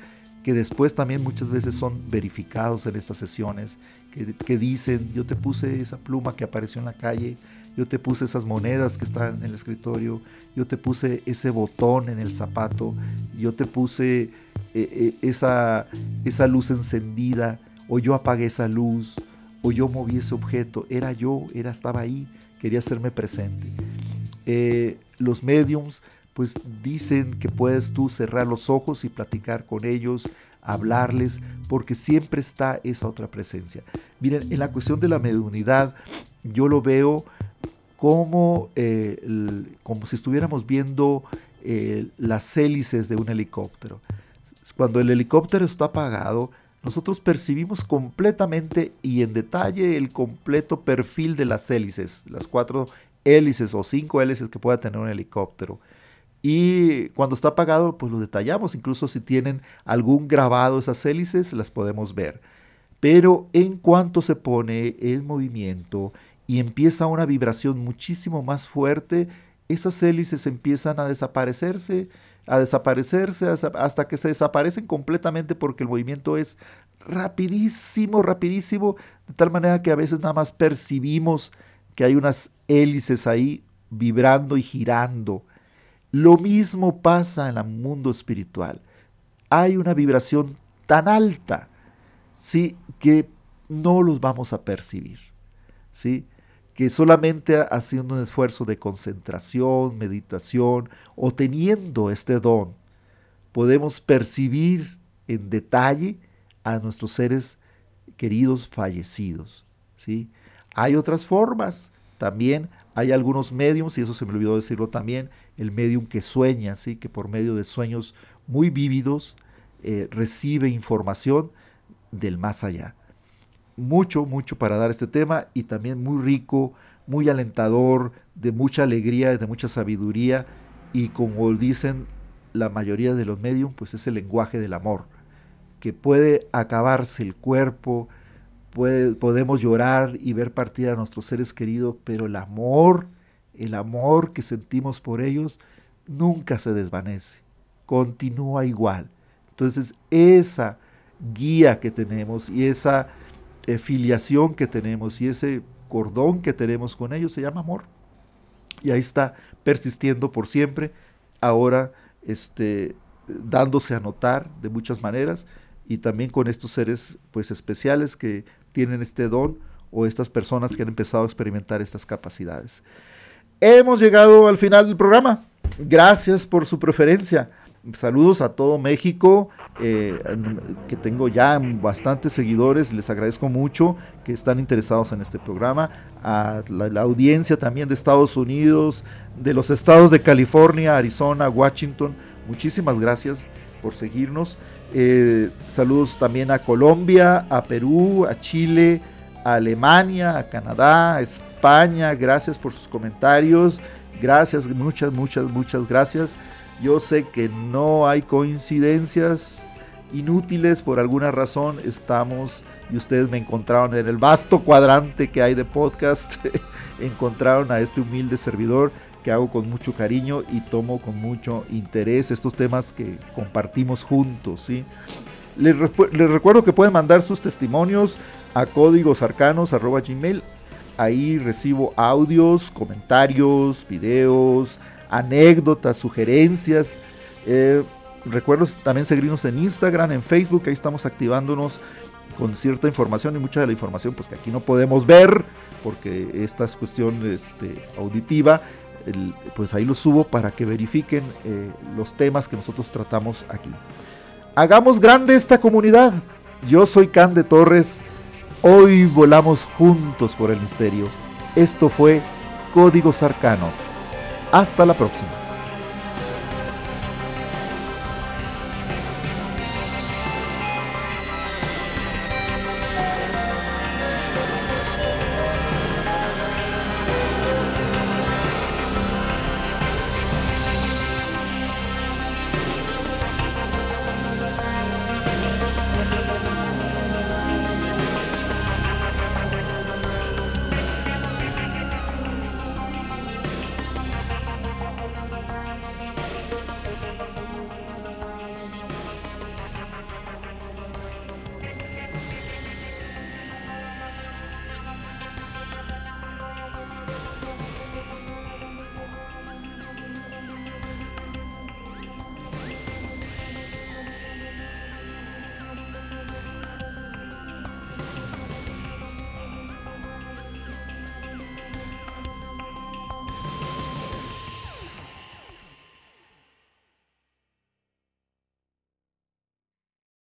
que después también muchas veces son verificados en estas sesiones, que, dicen, yo te puse esa pluma que apareció en la calle, yo te puse esas monedas que están en el escritorio, yo te puse ese botón en el zapato, yo te puse eh, eh, esa, esa luz encendida, o yo apagué esa luz, o yo moví ese objeto, era yo, era, estaba ahí, quería hacerme presente. Eh, los mediums pues dicen que puedes tú cerrar los ojos y platicar con ellos, hablarles, porque siempre está esa otra presencia. Miren, en la cuestión de la mediunidad, yo lo veo como, como si estuviéramos viendo las hélices de un helicóptero. Cuando el helicóptero está apagado, nosotros percibimos completamente y en detalle el completo perfil de las hélices, las cuatro hélices o cinco hélices que pueda tener un helicóptero. Y cuando está apagado, pues lo detallamos. Incluso si tienen algún grabado esas hélices, las podemos ver. Pero en cuanto se pone en movimiento y empieza una vibración muchísimo más fuerte, esas hélices empiezan a desaparecerse, a desaparecerse hasta que se desaparecen completamente porque el movimiento es rapidísimo, rapidísimo, de tal manera que a veces nada más percibimos que hay unas hélices ahí vibrando y girando lo mismo pasa en el mundo espiritual. Hay una vibración tan alta, ¿sí? Que no los vamos a percibir, ¿sí? Que solamente haciendo un esfuerzo de concentración, meditación o teniendo este don, podemos percibir en detalle a nuestros seres queridos fallecidos, ¿sí? Hay otras formas, también hay algunos mediums, y eso se me olvidó decirlo también, el medium que sueña, ¿sí? que por medio de sueños muy vívidos eh, recibe información del más allá. Mucho, mucho para dar este tema y también muy rico, muy alentador, de mucha alegría, de mucha sabiduría y como dicen la mayoría de los mediums, pues es el lenguaje del amor, que puede acabarse el cuerpo, podemos llorar y ver partir a nuestros seres queridos, pero el amor, el amor que sentimos por ellos, nunca se desvanece, continúa igual. Entonces, esa guía que tenemos y esa eh, filiación que tenemos y ese cordón que tenemos con ellos se llama amor. Y ahí está persistiendo por siempre, ahora este, dándose a notar de muchas maneras y también con estos seres pues especiales que tienen este don o estas personas que han empezado a experimentar estas capacidades. Hemos llegado al final del programa. Gracias por su preferencia. Saludos a todo México, eh, que tengo ya bastantes seguidores, les agradezco mucho que están interesados en este programa, a la, audiencia también de Estados Unidos, de los estados de California, Arizona, Washington, muchísimas gracias por seguirnos. Eh, saludos también a Colombia, a Perú, a Chile, a Alemania, a Canadá, a España. Gracias por sus comentarios. Gracias, muchas, muchas, muchas gracias. Yo sé que no hay coincidencias inútiles por alguna razón. Estamos y ustedes me encontraron en el vasto cuadrante que hay de podcast. encontraron a este humilde servidor que hago con mucho cariño y tomo con mucho interés estos temas que compartimos juntos. ¿sí? Les, recuerdo que pueden mandar sus testimonios a códigosarcanos.gmail. Ahí recibo audios, comentarios, videos, anécdotas, sugerencias. Eh, recuerdo también seguirnos en Instagram, en Facebook, ahí estamos activándonos con cierta información y mucha de la información pues que aquí no podemos ver porque esta es cuestión este, auditiva pues ahí lo subo para que verifiquen eh, los temas que nosotros tratamos aquí. Hagamos grande esta comunidad. Yo soy Can de Torres. Hoy volamos juntos por el misterio. Esto fue Códigos Arcanos. Hasta la próxima.